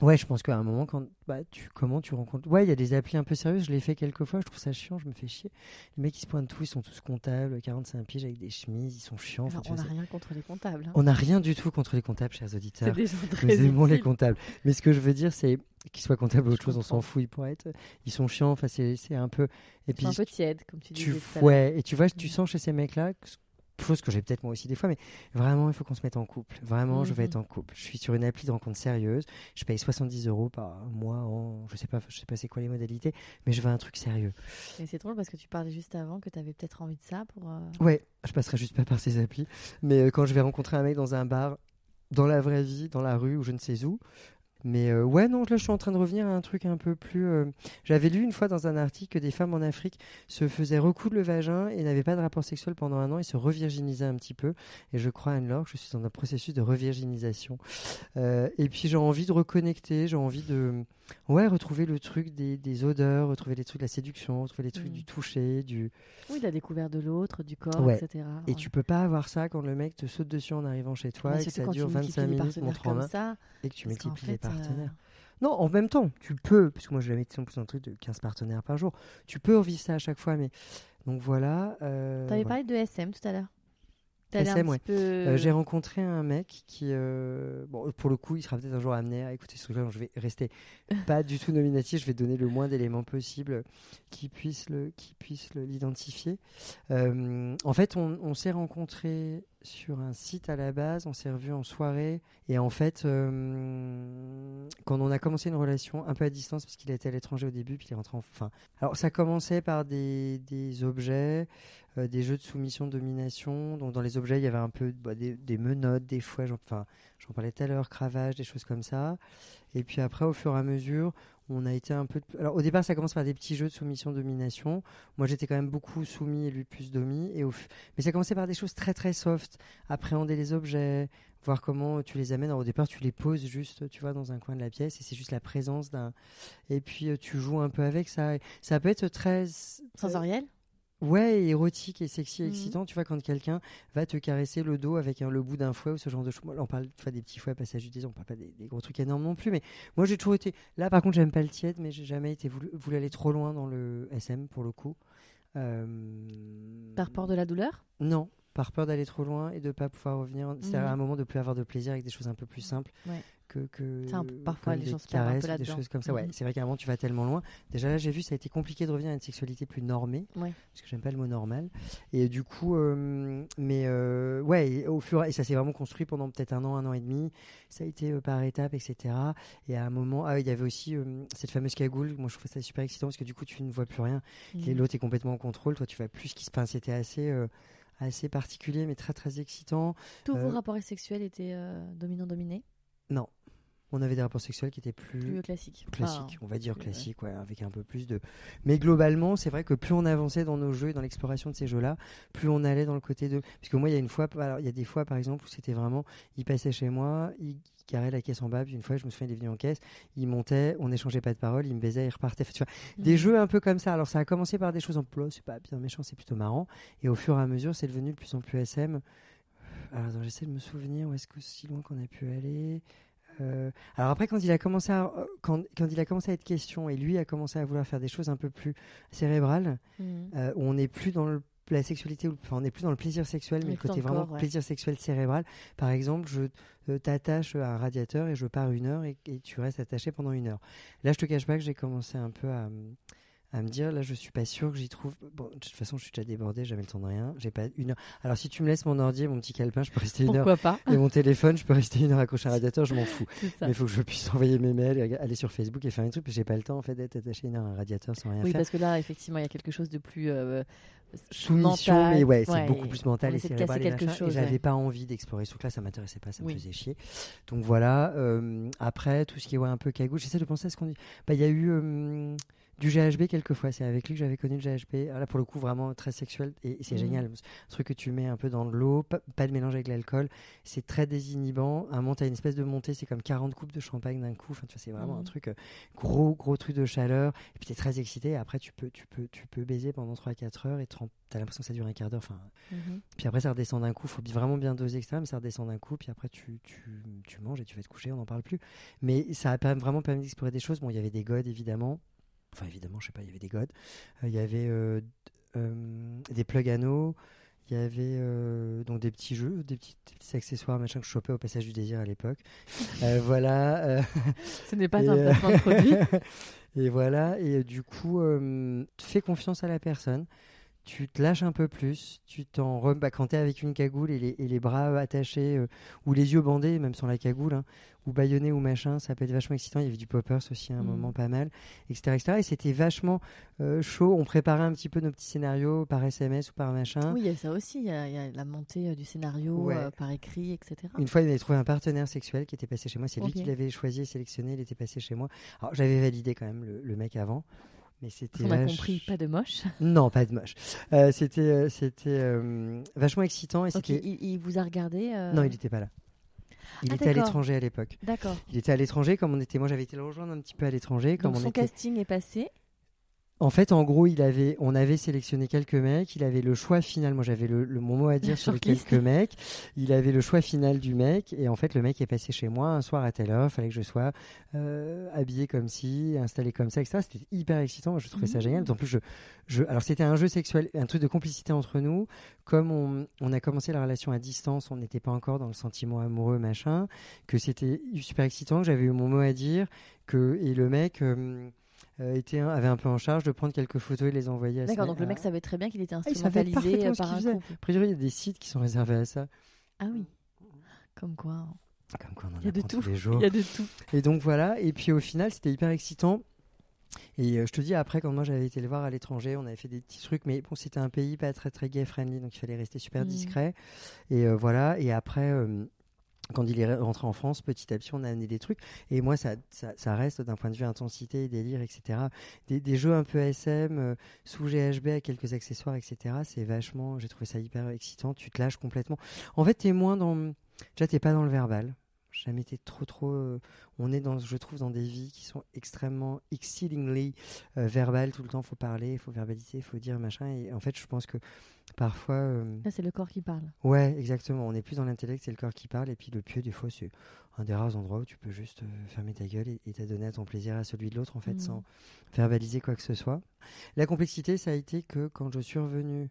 Ouais, je pense qu'à un moment, quand bah, tu comment tu rencontres. Ouais, il y a des applis un peu sérieuses. Je l'ai fait quelques fois. Je trouve ça chiant. Je me fais chier. Les mecs, ils se pointent tous. Ils sont tous comptables, 45 piges avec des chemises. Ils sont chiants. on n'a rien contre les comptables. Hein. On n'a rien du tout contre les comptables, chers auditeurs. Des gens très Nous aimons les comptables. Mais ce que je veux dire, c'est qu'ils soient comptables ou autre chose, on s'en fout. Ils pourraient être. Ils sont chiants. Enfin, c'est un peu. Et puis. un peu tiède, comme tu dis. Ouais. Et tu vois, tu sens chez ces mecs-là chose que j'ai peut-être moi aussi des fois, mais vraiment, il faut qu'on se mette en couple. Vraiment, je vais être mhm. en couple. Je suis sur une appli de rencontre sérieuse. Je paye 70 euros par mois. En, je sais pas, je sais pas c'est quoi les modalités, mais je veux un truc sérieux. Et c'est drôle parce que tu parlais juste avant que tu avais peut-être envie de ça pour. Euh, ouais, je passerai juste pas par ces applis, mais euh, quand je vais rencontrer un mec dans un bar, dans la vraie vie, dans la rue ou je ne sais où, mais euh, ouais, non, là je suis en train de revenir à un truc un peu plus. Euh, j'avais lu une fois dans un article que des femmes en Afrique se faisaient recoudre le vagin et n'avaient pas de rapport sexuel pendant un an et se revirginisaient un petit peu. Et je crois, Anne-Laure, que je suis dans un processus de revirginisation. Euh, et puis j'ai envie de reconnecter, j'ai envie de. Ouais, retrouver le truc des, odeurs, retrouver les trucs de la séduction, retrouver les trucs mm. du toucher, du. Oui, la découverte de l'autre, du corps, etc. Et tu peux pas avoir ça quand le mec te saute dessus en arrivant chez toi et que ça dure 25 minutes, montre en main, ça, et que tu multiplies les partenaires. Euh, non, en même temps, tu peux, parce que moi je l'ai mis en plus un truc de 15 partenaires par jour, tu peux revivre ça à chaque fois, mais donc voilà. Euh, tu avais parlé de SM tout à l'heure. Euh, j'ai rencontré un mec qui, euh, bon, pour le coup, il sera peut-être un jour amené à écouter ce truc-là. Je vais rester pas du tout nominatif. Je vais donner le moins d'éléments possibles qui puissent le, qui puissent l'identifier. Euh, en fait, on, on s'est rencontrés sur un site à la base, on s'est revus en soirée. Et en fait, quand on a commencé une relation un peu à distance, parce qu'il était à l'étranger au début, puis il est rentré en. Enfin, alors ça commençait par des objets. Euh, des jeux de soumission, domination. Donc dans les objets, il y avait un peu bah, des, menottes, des fouets, enfin j'en parlais tout à l'heure, cravages, des choses comme ça. Et puis après, au fur et à mesure, on a été un peu. Alors au départ, ça commence par des petits jeux de soumission, domination. Moi, j'étais quand même beaucoup soumis et lui plus domi. Et. Mais ça commençait par des choses très très soft. Appréhender les objets, voir comment tu les amènes. Alors, au départ, tu les poses juste, tu vois, dans un coin de la pièce et c'est juste la présence d'un. Et puis euh, tu joues un peu avec ça. Ça peut être très. Sensoriel? Ouais, érotique et sexy, et mhm. excitant. Tu vois, quand quelqu'un va te caresser le dos avec le bout d'un fouet ou ce genre de choses. On parle des petits fouets à passage du désir, on parle pas des, gros trucs énormes non plus. Mais moi, j'ai toujours été. Là, par contre, j'aime pas le tiède, mais j'ai jamais été voulu, aller trop loin dans le SM pour le coup. Euh, par peur de la douleur? Non, par peur d'aller trop loin et de pas pouvoir revenir. C'est à mhm. un moment de plus avoir de plaisir avec des choses un peu plus simples. Ouais que, parfois les gens se caresses, des choses comme ça. Ouais, mhm. c'est vrai qu'à un moment tu vas tellement loin. Déjà là, j'ai vu, ça a été compliqué de revenir à une sexualité plus normée, parce que j'aime pas le mot normal. Et du coup, euh, mais euh, ouais, au fur et ça s'est vraiment construit pendant peut-être un an, un an et demi. Ça a été euh, par étapes, etc. Et à un moment, ah, il y avait aussi cette fameuse cagoule. Moi, je trouvais ça super excitant parce que du coup, tu ne vois plus rien. mhm. L'autre est complètement en contrôle. Toi, tu vois plus ce qui se passe. C'était assez assez particulier, mais très très excitant. Tous vos rapports sexuels étaient dominant-dominé Non, on avait des rapports sexuels qui étaient plus, classiques. Classiques, on va dire classiques, ouais, avec un peu plus de. Mais globalement, c'est vrai que plus on avançait dans nos jeux et dans l'exploration de ces jeux-là, plus on allait dans le côté de. Parce que moi, il y a une fois, alors il y a des fois, par exemple, où c'était vraiment, il passait chez moi, il carrait la caisse en bas, puis une fois, je me souviens, il est venu en caisse, il montait, on n'échangeait pas de paroles, il me baisait, il repartait. Tu vois, des mhm. jeux un peu comme ça. Alors ça a commencé par des choses en plus, c'est pas bien méchant, c'est plutôt marrant, et au fur et à mesure, c'est devenu de plus en plus SM. Alors, j'essaie de me souvenir où est-ce que si loin qu'on a pu aller. Euh, alors après, quand il a commencé à, euh, quand, quand, il a commencé à être question et lui a commencé à vouloir faire des choses un peu plus cérébrales, mmh. euh, où on n'est plus dans le, la sexualité, enfin on n'est plus dans le plaisir sexuel, mais, le côté vraiment plaisir sexuel cérébral. Par exemple, je t'attache à un radiateur et je pars une heure et, tu restes attaché pendant une heure. Là, je te cache pas que j'ai commencé un peu à, à me dire là, je suis pas sûr que j'y trouve. Bon, de toute façon, je suis déjà débordé, jamais le temps de rien. J'ai pas une heure. Alors, si tu me laisses mon ordi et mon petit calepin, je peux rester une heure. Pourquoi pas? Et mon téléphone, je peux rester une heure accroché à un radiateur, je m'en fous. Mais il faut que je puisse envoyer mes mails, aller sur Facebook et faire un truc, j'ai pas le temps en fait d'être attaché une heure à un radiateur sans rien Oui, faire. parce que là, effectivement, il y a quelque chose de plus euh, Soumission, mental. mais ouais, c'est Ouais, beaucoup plus mental et cérébral et quelque machin, chose, Et j'avais ouais. pas envie d'explorer ce truc-là, ça m'intéressait pas, ça me Oui. faisait chier. Donc voilà. euh, après, tout ce qui est ouais, un peu cagoule, j'essaie de penser à ce qu'on dit. Bah, il y a eu euh, du GHB quelquefois. C'est avec lui que j'avais connu le GHB. Alors là, pour le coup, vraiment très sexuel et, et c'est Mhm. génial. Un truc que tu mets un peu dans l'eau, pas, pas de mélange avec l'alcool. C'est très désinhibant. Un monte à une espèce de montée, c'est comme 40 coupes de champagne d'un coup. Enfin, tu vois, c'est vraiment un truc euh, gros, gros truc de chaleur. Et puis t'es très excité. Et après, tu peux, tu peux, tu peux baiser pendant 3-4 heures et tu as l'impression que ça dure un quart d'heure. Enfin, Mhm. puis après, ça redescend d'un coup. Il faut vraiment bien doser, etc. Mais ça redescend d'un coup. Puis après, tu, tu, tu manges et tu vas te coucher. On n'en parle plus. Mais ça a vraiment permis d'explorer des choses. Bon, il y avait des godes, évidemment. Enfin, évidemment, je sais pas, il y avait des godes. Euh, Il y avait euh, euh, des plugs anneaux. Il y avait euh, donc des petits jeux, des petits, des petits accessoires, machin que je chopais au passage du désir à l'époque. Euh, voilà. euh, Ce n'est pas et, un placement de produit. et voilà, et du coup, fais confiance à la personne. Tu te lâches un peu plus, tu t'en re... bah, quand t'es avec une cagoule et les, et les bras attachés ou les yeux bandés, même sans la cagoule, hein, ou baïonnés ou machin, ça peut être vachement excitant. Il y avait du poppers aussi à un Mhm. moment pas mal, etc., etc. Et c'était vachement euh, chaud. On préparait un petit peu nos petits scénarios par SMS ou par machin. Oui, il y a ça aussi. Il y a, il y a la montée euh, du scénario Ouais. euh, par écrit, etc. Une fois, il avait trouvé un partenaire sexuel qui était passé chez moi. C'est lui qui l'avait choisi et sélectionné. Il était passé chez moi. Alors, j'avais validé quand même le, le mec avant. Mais c'était On a vache- compris, pas de moche. Non, pas de moche. Euh, c'était euh, c'était euh, vachement excitant. Et c'était... il, il vous a regardé Non, il n'était pas là. Il Ah, était à l'étranger à l'époque. D'accord. Il était à l'étranger, comme on était. Moi, j'avais été le rejoindre un petit peu à l'étranger. Comme Donc, on son était... casting est passé. En fait, en gros, il avait, on avait sélectionné quelques mecs. Il avait le choix final. Moi, j'avais le, le- mon mot à dire sur les quelques mecs. Il avait le choix final du mec. Et en fait, le mec est passé chez moi un soir à telle heure. Fallait que je sois euh, habillé comme ci, installé comme ça, etc. C'était hyper excitant. Moi, je trouvais ça Mmh. génial. En plus, je, je, alors c'était un jeu sexuel, un truc de complicité entre nous. Comme on, on a commencé la relation à distance, on n'était pas encore dans le sentiment amoureux, machin. Que c'était super excitant. Que j'avais eu mon mot à dire. Que et le mec. euh, était un- avait un peu en charge de prendre quelques photos et les envoyer à D'accord, donc le mec savait très bien qu'il était Ah, il instrumentalisé parfaitement euh, ce par un faisait. couple. A priori, il y a des sites qui sont réservés à ça. Ah oui. Comme quoi, hein. Comme quoi, on en Il y a de tous tout. les jours. il y a de tout. Et donc voilà, et puis au final, c'était hyper excitant. Et euh, je te dis, après, quand moi j'avais été le voir à l'étranger, on avait fait des petits trucs, mais bon, c'était un pays pas très très gay friendly, donc il fallait rester super Mhm. discret. Et euh, voilà, et après, euh, quand il est rentré en France, petit à petit, on a amené des trucs. Et moi, ça, reste d'un point de vue intensité, délire, etc. Des, jeux un peu SM, euh, sous GHB, avec quelques accessoires, etc. C'est vachement, j'ai trouvé ça hyper excitant. Tu te lâches complètement. En fait, t'es moins dans. Déjà, t'es pas dans le verbal. Jamais été trop, trop. euh, on est dans, je trouve, dans des vies qui sont extrêmement exceedingly euh, verbales. Tout le temps, faut parler, faut verbaliser, faut dire machin. Et en fait, je pense que parfois. euh, Là, c'est le corps qui parle. Ouais, exactement. On est plus dans l'intellect, c'est le corps qui parle. Et puis le pieu, des fois, c'est un des rares endroits où tu peux juste euh, fermer ta gueule et t'adonner à ton plaisir, à celui de l'autre, en fait, sans verbaliser quoi que ce soit. La complexité, ça a été que quand je suis revenu,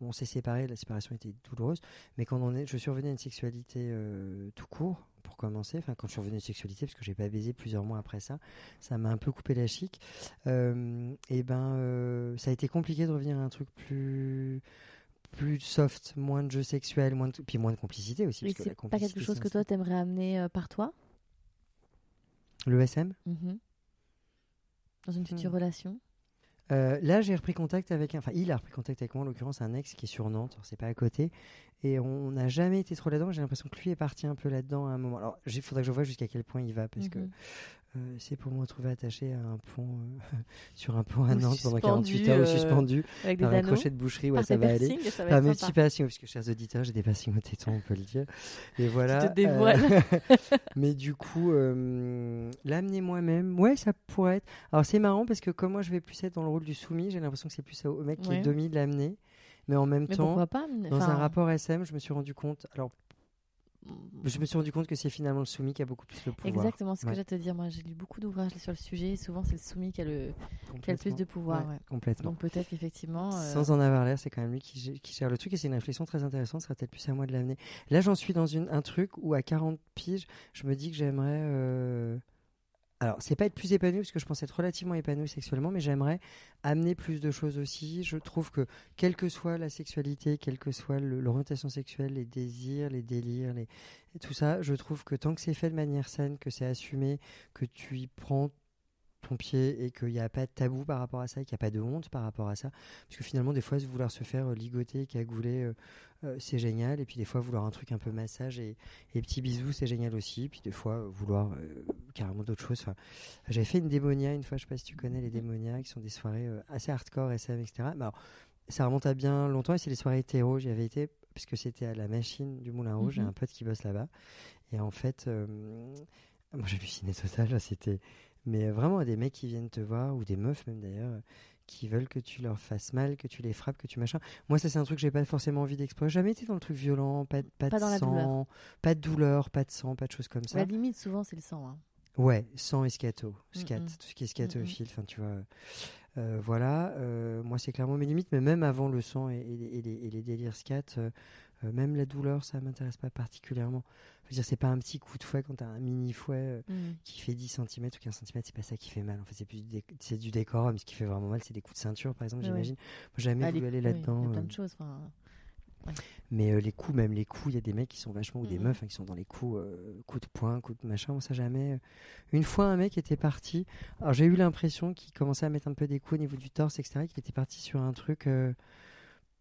on s'est séparés, la séparation était douloureuse, mais quand on est, je suis revenu à une sexualité euh, tout court, pour commencer, enfin quand je suis revenu à une sexualité, parce que j'ai pas baisé plusieurs mois après ça, ça m'a un peu coupé la chic, euh, et ben euh, ça a été compliqué de revenir à un truc plus plus soft, moins de jeux sexuels, moins de... puis moins de complicité aussi. Et parce que la c'est pas quelque chose que toi, t'aimerais amener euh, par toi? Le SM Mhm. Dans une future Hmm. relation? Euh, là, j'ai repris contact avec un. Enfin, il a repris contact avec moi, en l'occurrence, un ex qui est sur Nantes, c'est pas à côté. Et on n'a jamais été trop là-dedans. J'ai l'impression que lui est parti un peu là-dedans à un moment. Alors, il faudrait que je vois jusqu'à quel point il va, parce que Mhm. euh, c'est pour me retrouver attaché à un pont, euh, sur un pont à Nantes pendant suspendu, 48 heures, ou euh, suspendu Avec des par un crochet de boucherie. Ouais, ça va aller. ça va Par mes petits piercings, parce que chers auditeurs, j'ai des piercings au téton, on peut le dire. Et voilà. te dévoiles. euh, mais du coup, l'amener moi-même, ouais, ça pourrait être. Alors c'est marrant parce que comme moi, je vais plus être dans le rôle du soumis, j'ai l'impression que c'est plus au mec qui Ouais. est domi de l'amener. Mais en même Mais temps, dans enfin, un rapport SM, je me suis rendu compte. Alors, je me suis rendu compte que c'est finalement le soumis qui a beaucoup plus le pouvoir. Exactement, ce que Ouais. j'allais te dire. Moi, j'ai lu beaucoup d'ouvrages sur le sujet. et souvent, c'est le soumis qui a le, qui a le plus de pouvoir. Ouais, ouais. Complètement. Donc peut-être qu'effectivement. euh, Sans en avoir l'air, c'est quand même lui qui gère le truc et c'est une réflexion très intéressante. Ce sera peut-être plus à moi de l'amener. Là, j'en suis dans une, un truc où à 40 piges, je me dis que j'aimerais euh, alors, c'est pas être plus épanoui parce que je pense être relativement épanoui sexuellement, mais j'aimerais amener plus de choses aussi. Je trouve que, quelle que soit la sexualité, quelle que soit l'orientation sexuelle, les désirs, les délires, les... tout ça, je trouve que tant que c'est fait de manière saine, que c'est assumé, que tu y prends ton pied et qu'il n'y a pas de tabou par rapport à ça, qu'il n'y a pas de honte par rapport à ça. Parce que finalement, des fois, vouloir se faire euh, ligoter, cagouler, euh, euh, c'est génial. Et puis des fois, vouloir un truc un peu massage et, et petits bisous, c'est génial aussi. Puis des fois, vouloir carrément d'autres choses. Enfin, J'avais fait une démonia une fois, je ne sais pas si tu connais les démonias, qui sont des soirées assez hardcore, SM, etc. Mais alors, ça remonte à bien longtemps et c'est les soirées hétéro. J'y avais été puisque c'était à la machine du Moulin Rouge. J'ai mhm. un pote qui bosse là-bas. Et en fait, moi j'ai halluciné total. C'était mais vraiment, des mecs qui viennent te voir, ou des meufs même d'ailleurs, qui veulent que tu leur fasses mal, que tu les frappes, que tu machin. Moi, ça, c'est un truc que j'ai pas forcément envie d'explorer. Jamais été dans le truc violent, pas, pas, de sang, pas de douleur, pas de sang, pas de choses comme ça. La limite, souvent, c'est le sang. Hein. Ouais, sang et scato, scat, tout ce qui est scatophile, enfin, tu vois. Euh, voilà, euh, moi, c'est clairement mes limites, mais même avant le sang et, les, les, délires scat, euh, même la douleur, ça m'intéresse pas particulièrement. Je veux dire, c'est pas un petit coup de fouet quand t'as un mini fouet euh, mm. qui fait 10 cm ou 15 cm, c'est pas ça qui fait mal. En fait, c'est plus du, c'est du ce qui fait vraiment mal, c'est des coups de ceinture, par exemple, j'imagine. Moi, jamais ah, voulu aller là-dedans. Il y a plein de euh. choses. Mais euh, les coups, même les coups, il y a des mecs qui sont vachement, ou des mm-hmm. meufs hein, qui sont dans les coups, coups de poing, coups de machin, on sait jamais. Une fois, un mec était parti. Alors, j'ai eu l'impression qu'il commençait à mettre un peu des coups au niveau du torse, etc., qu'il était parti sur un truc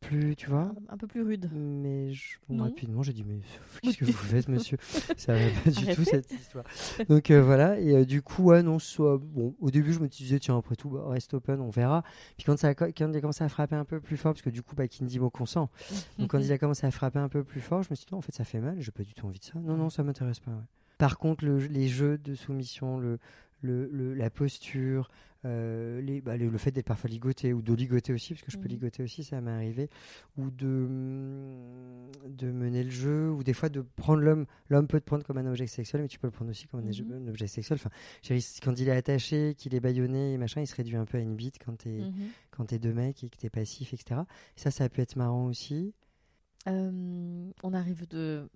plus, tu vois. Un, peu plus rude. Mais je, rapidement, j'ai dit, mais qu'est-ce que vous faites, monsieur? Ça va pas du tout cette histoire. Donc euh, voilà, et euh, du coup, ouais, non, soit, bon, au début, je me disais, tiens, après tout, bah, reste open, on verra. Puis quand, ça a, quand il a commencé à frapper un peu plus fort, parce que du coup, bah, dit mot consent. Donc quand il a commencé à frapper un peu plus fort, je me suis dit, non, en fait, ça fait mal, j'ai pas du tout envie de ça. Non, non, ça m'intéresse pas. Par contre, le, les jeux de soumission, le, le, la posture, euh, les, bah, le, fait d'être parfois ligoté ou de ligoter aussi, parce que je peux mhm. ligoter aussi, ça m'est arrivé, ou de, mm, de mener le jeu, ou des fois de prendre l'homme. L'homme peut te prendre comme un objet sexuel, mais tu peux le prendre aussi comme un, mhm. objet sexuel. Enfin, quand il est attaché, qu'il est baïonné et machin, il se réduit un peu à une bite quand t'es es mhm. quand es deux mecs et que t'es passif, etc. ça, ça peut être marrant aussi. Euh, on arrive de...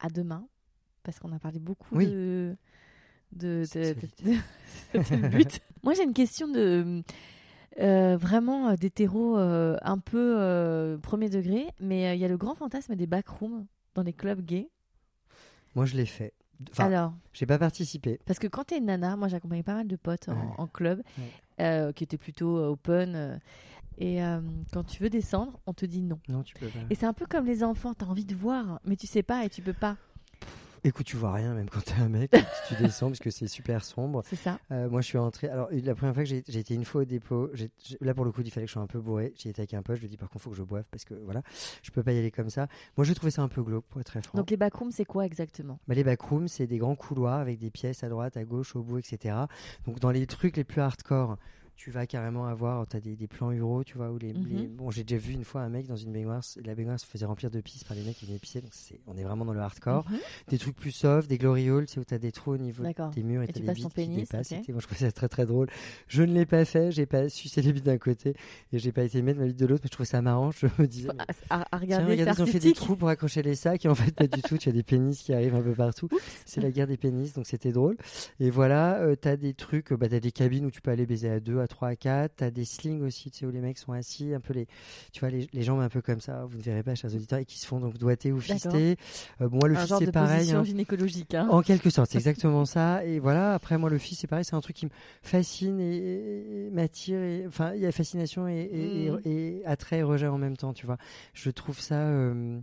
à demain, parce qu'on a parlé beaucoup de de, but. Moi, j'ai une question de euh, vraiment euh, d'hétéro euh, un peu premier degré, mais il y a le grand fantasme des backrooms dans les clubs gays. Moi, je l'ai fait. Enfin, Alors, j'ai pas participé. Parce que quand t'es une nana, moi j'accompagnais pas mal de potes en, club qui étaient plutôt open. et quand tu veux descendre, on te dit non. Non, tu peux pas. Et c'est un peu comme les enfants, t'as envie de voir, mais tu sais pas et tu peux pas. Écoute, tu vois rien, même quand t'es un mec, tu descends parce que c'est super sombre. C'est ça. Euh, moi, je suis rentré. Alors, la première fois que j'ai été une fois au dépôt, là pour le coup, il fallait que je sois un peu bourré. J'y étais avec un pote, je lui ai dit par contre, faut que je boive parce que voilà, je peux pas y aller comme ça. Moi, je trouvais ça un peu glauque, pour être très franc. Donc, les backrooms, c'est quoi exactement? Bah, Les backrooms, c'est des grands couloirs avec des pièces à droite, à gauche, au bout, etc. Donc, dans les trucs les plus hardcore, tu vas carrément avoir, tu as des, des, plans euros, tu vois, où les, mhm. bon, j'ai déjà vu une fois un mec dans une baignoire, la baignoire se faisait remplir de pisse par les mecs qui venaient pisser, donc c'est, on est vraiment dans le hardcore. Mhm. Des trucs plus soft, des glory holes, c'est où tu as des trous au niveau des murs et, tu as des bites qui dépassent. Moi, je trouvais ça très très drôle. Je ne l'ai pas fait, j'ai pas sucé les bites d'un côté et j'ai pas été mettre ma bite de l'autre, mais je trouvais ça marrant. Je me disais, à, regarder, tiens, ils ont fait des trous pour accrocher les sacs et en fait, pas du tout, tu as des pénis qui arrivent un peu partout. C'est la guerre des pénis, donc c'était drôle. Et voilà, euh, tu as des trucs, bah, tu as des cabines où tu peux aller baiser à 2, à 3, à 4, des slings aussi, tu sais, où les mecs sont assis, un peu les, tu vois, les, jambes un peu comme ça, vous ne verrez pas, chers auditeurs, et qui se font donc doigter ou fister. Euh, moi, le fils, c'est pareil. Hein. gynécologique. Hein. En quelque sorte, c'est exactement ça. Et voilà, après, moi, le fils, c'est pareil, c'est un truc qui me fascine et, m'attire. Enfin, il y a fascination et, et, mm. attrait et rejet en même temps, tu vois. Je trouve ça. Euh,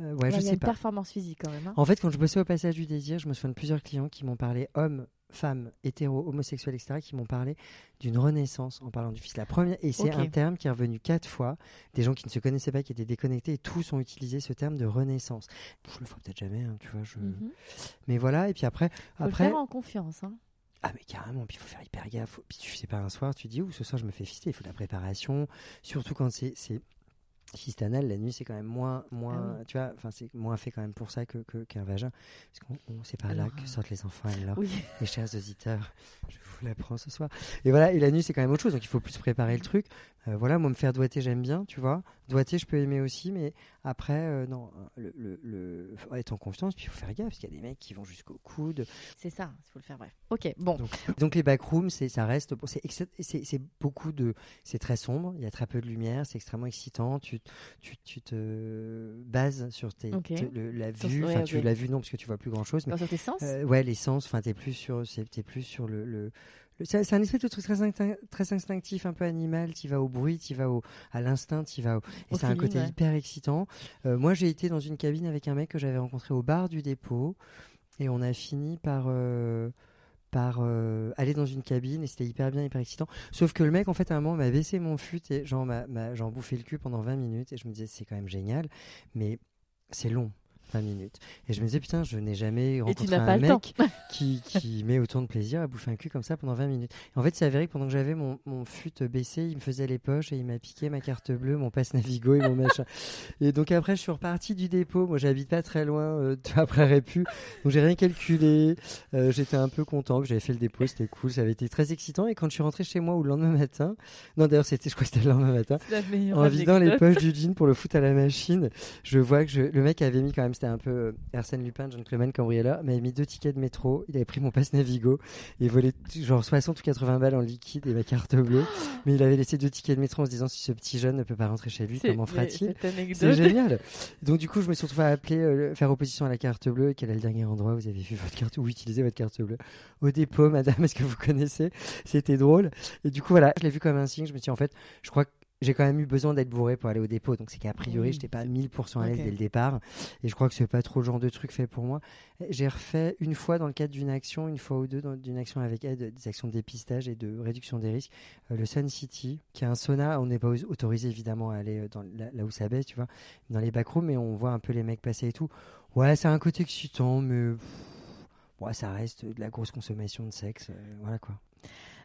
euh, ouais, je y a une performance physique quand même. Hein. En fait, quand je bossais au passage du désir, je me souviens de plusieurs clients qui m'ont parlé, hommes, femmes, hétéros, homosexuels, etc., qui m'ont parlé d'une renaissance en parlant du fils. La première, et c'est un terme qui est revenu quatre fois. Des gens qui ne se connaissaient pas, qui étaient déconnectés, et tous ont utilisé ce terme de renaissance. Je le ferai peut-être jamais, hein, tu vois. Je... Mhm. Mais voilà, et puis après, faut après. Le faire en confiance. Hein. Ah mais carrément, puis il faut faire hyper gaffe. Puis tu sais pas un soir, tu dis où ce soir je me fais fister, il faut de la préparation, surtout quand c'est Fistanal, la nuit, c'est quand même moins, moins, ah tu vois, enfin, c'est moins fait quand même pour ça que, qu'un vagin. Parce qu'on, c'est pas là que sortent les enfants, alors. Oui. Les chers auditeurs, je vous l'apprends ce soir. Et voilà, et la nuit, c'est quand même autre chose, donc il faut plus préparer le truc. Euh, voilà, moi, me faire doiter, j'aime bien, tu vois. Doiter, je peux aimer aussi, mais après, euh, non, le, le, faut être en confiance, puis il faut faire gaffe, parce qu'il y a des mecs qui vont jusqu'au coude. C'est ça, il faut le faire bref. Ok, bon. Donc, les backrooms, c'est, ça reste, c'est, beaucoup de, c'est très sombre, il y a très peu de lumière, c'est extrêmement excitant, tu, tu, tu te bases sur tes, la vue, enfin tu l'as vu non parce que tu vois plus grand chose, mais sur tes sens? Euh, ouais, les sens, enfin t'es plus sur, t'es plus sur le, le c'est un espèce de truc très, très instinctif, un peu animal. Tu vas au bruit, tu vas au, à l'instinct, tu vas au... Et c'est un côté hyper excitant. Euh, moi, j'ai été dans une cabine avec un mec que j'avais rencontré au bar du dépôt. Et on a fini par, euh, par euh, aller dans une cabine. Et c'était hyper bien, hyper excitant. Sauf que le mec, en fait, à un moment, m'a baissé mon fut et j'en bouffé le cul pendant 20 minutes. Et je me disais, c'est quand même génial. Mais c'est long. 20 minutes. Et je me disais, putain, je n'ai jamais rencontré un mec qui, qui met autant de plaisir à bouffer un cul comme ça pendant 20 minutes. Et en fait, c'est avéré que pendant que j'avais mon, mon fut baissé, il me faisait les poches et il m'a piqué ma carte bleue, mon passe Navigo et mon machin. Et donc après, je suis reparti du dépôt. Moi, j'habite pas très loin, euh, après Répu. Donc j'ai rien calculé. Euh, j'étais un peu content que j'avais fait le dépôt, c'était cool, ça avait été très excitant. Et quand je suis rentré chez moi ou le lendemain matin, non d'ailleurs, c'était, je crois que c'était le lendemain matin, en vidant les poches du jean pour le foot à la machine, je vois que je, le mec avait mis quand même c'était un peu euh, Arsène Lupin, gentleman cambrioleur, m'avait mis deux tickets de métro, il avait pris mon passe Navigo, et volé genre 60 ou 80 balles en liquide et ma carte bleue, mais il avait laissé deux tickets de métro en se disant si ce petit jeune ne peut pas rentrer chez lui, comment fera-t-il C'est génial. Donc du coup, je me suis retrouvé à appeler, euh, faire opposition à la carte bleue, quel est le dernier endroit où vous avez vu votre carte, ou utilisé votre carte bleue? Au dépôt, madame, est-ce que vous connaissez? C'était drôle. Et du coup, voilà, je l'ai vu comme un signe, je me suis dit en fait, je crois que j'ai quand même eu besoin d'être bourré pour aller au dépôt. Donc c'est qu'a priori, je n'étais pas 1000% à l'aise dès le départ. Et je crois que c'est pas trop le genre de truc fait pour moi. J'ai refait une fois dans le cadre d'une action, une fois ou deux d'une action avec aide, des actions de dépistage et de réduction des risques, euh, le Sun City, qui est un sauna. On n'est pas autorisé évidemment à aller euh, là, où ça baisse, tu vois, dans les backrooms, mais on voit un peu les mecs passer et tout. Ouais, c'est un côté excitant, mais ouais, ça reste de la grosse consommation de sexe. Euh, voilà quoi.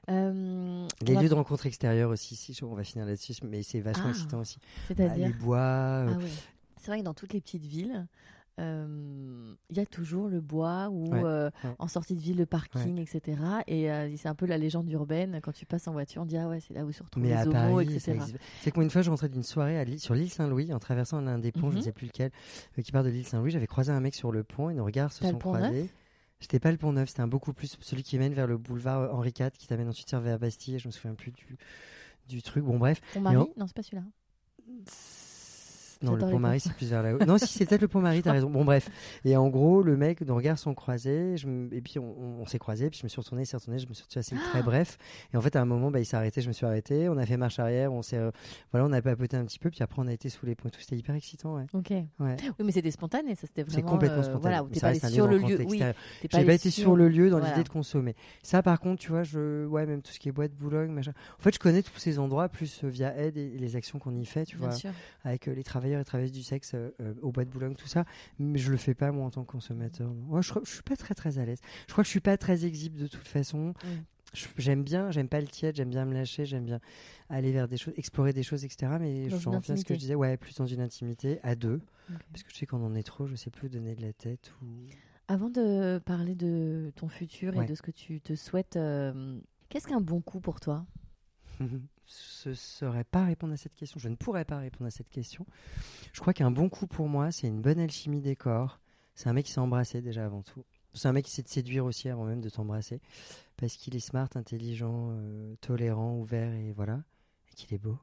Euh, les lieux de rencontre extérieures aussi, si, on va finir là-dessus, mais c'est vachement ah, excitant aussi. C'est-à-dire bah, Les bois. Euh, ah c'est vrai que dans toutes les petites villes, euh, il y a toujours le bois ou en sortie de ville le parking, etc. Et c'est un peu la légende urbaine. Quand tu passes en voiture, on dit ah ouais, c'est là où se retrouvent les homos, etc. C'est que moi une fois, je rentrais d'une soirée à sur l'île Saint-Louis en traversant un des ponts, je ne mhm. sais plus lequel, qui part de l'île Saint-Louis. J'avais croisé un mec sur le pont et nos regards se sont croisés. C'était pas le pont neuf, c'était un beaucoup plus celui qui mène vers le boulevard euh, Henri IV, qui t'amène ensuite vers Bastille. Je me souviens plus du, du truc. Bon, bref. Pont Marie Non, c'est pas celui-là. Non, le pont Marie, c'est plus vers là-haut. non, si, c'est peut-être le pont Marie, t'as raison. Bon, bref. Et en gros, le mec, nos regards sont croisés. Je Et puis, on, s'est croisés. Puis, je me suis retourné, il s'est retourné. Je me suis retrouvé assez très bref. Et en fait, à un moment, bah, il s'est arrêté. Je me suis arrêté. On a fait marche arrière. On s'est. Euh, voilà, on a papoté un petit peu. Puis après, on a été sous les ponts. Tout c'était hyper excitant. Ouais. Ok. Ouais. Oui, mais c'était spontané. Ça, c'était vraiment. C'est complètement euh, spontané. Voilà, t'es pas allé sur le lieu. Oui, J'ai pas été sur le lieu dans l'idée de consommer. Ça, par contre, tu vois, je. Ouais, même tout ce qui est boîte Boulogne, machin. En fait, je connais tous ces endroits, plus euh, via aide et les actions qu'on y fait, tu vois, avec les travailleurs et travailleuses du sexe euh, euh, au bois de Boulogne, tout ça. Mais je le fais pas moi en tant que consommateur. Moi, je, je suis pas très très à l'aise. Je crois que je suis pas très exhibe de toute façon. J'aime bien, j'aime pas le tiède, j'aime bien me lâcher, j'aime bien aller vers des choses, explorer des choses, etc. Mais je reviens à ce que je disais, ouais, plus dans une intimité, à deux. Parce que je sais qu'on en est trop, je sais plus donner de la tête ou. Avant de parler de ton futur et de ce que tu te souhaites, euh, qu'est-ce qu'un bon coup pour toi? ce serait pas répondre à cette question. Je ne pourrais pas répondre à cette question. Je crois qu'un bon coup pour moi, c'est une bonne alchimie des corps. C'est un mec qui s'est embrassé déjà avant tout. C'est un mec qui sait te séduire aussi avant même de t'embrasser. Parce qu'il est smart, intelligent, euh, tolérant, ouvert et voilà. Et qu'il est beau.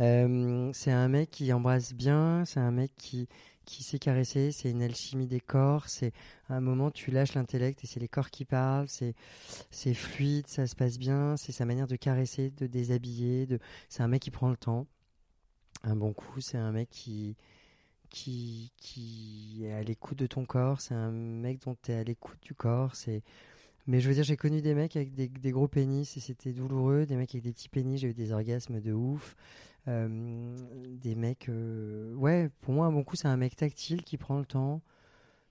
Euh, c'est un mec qui embrasse bien. C'est un mec qui, qui sait caresser, c'est une alchimie des corps, c'est un moment tu lâches l'intellect et c'est les corps qui parlent, c'est c'est fluide, ça se passe bien, c'est sa manière de caresser, de déshabiller, de c'est un mec qui prend le temps. Un bon coup, c'est un mec qui qui qui est à l'écoute de ton corps, c'est un mec dont tu es à l'écoute du corps, c'est mais je veux dire, j'ai connu des mecs avec des, des gros pénis et c'était douloureux, des mecs avec des petits pénis, j'ai eu des orgasmes de ouf. Euh, des mecs. Euh, ouais, pour moi, un bon coup, c'est un mec tactile qui prend le temps.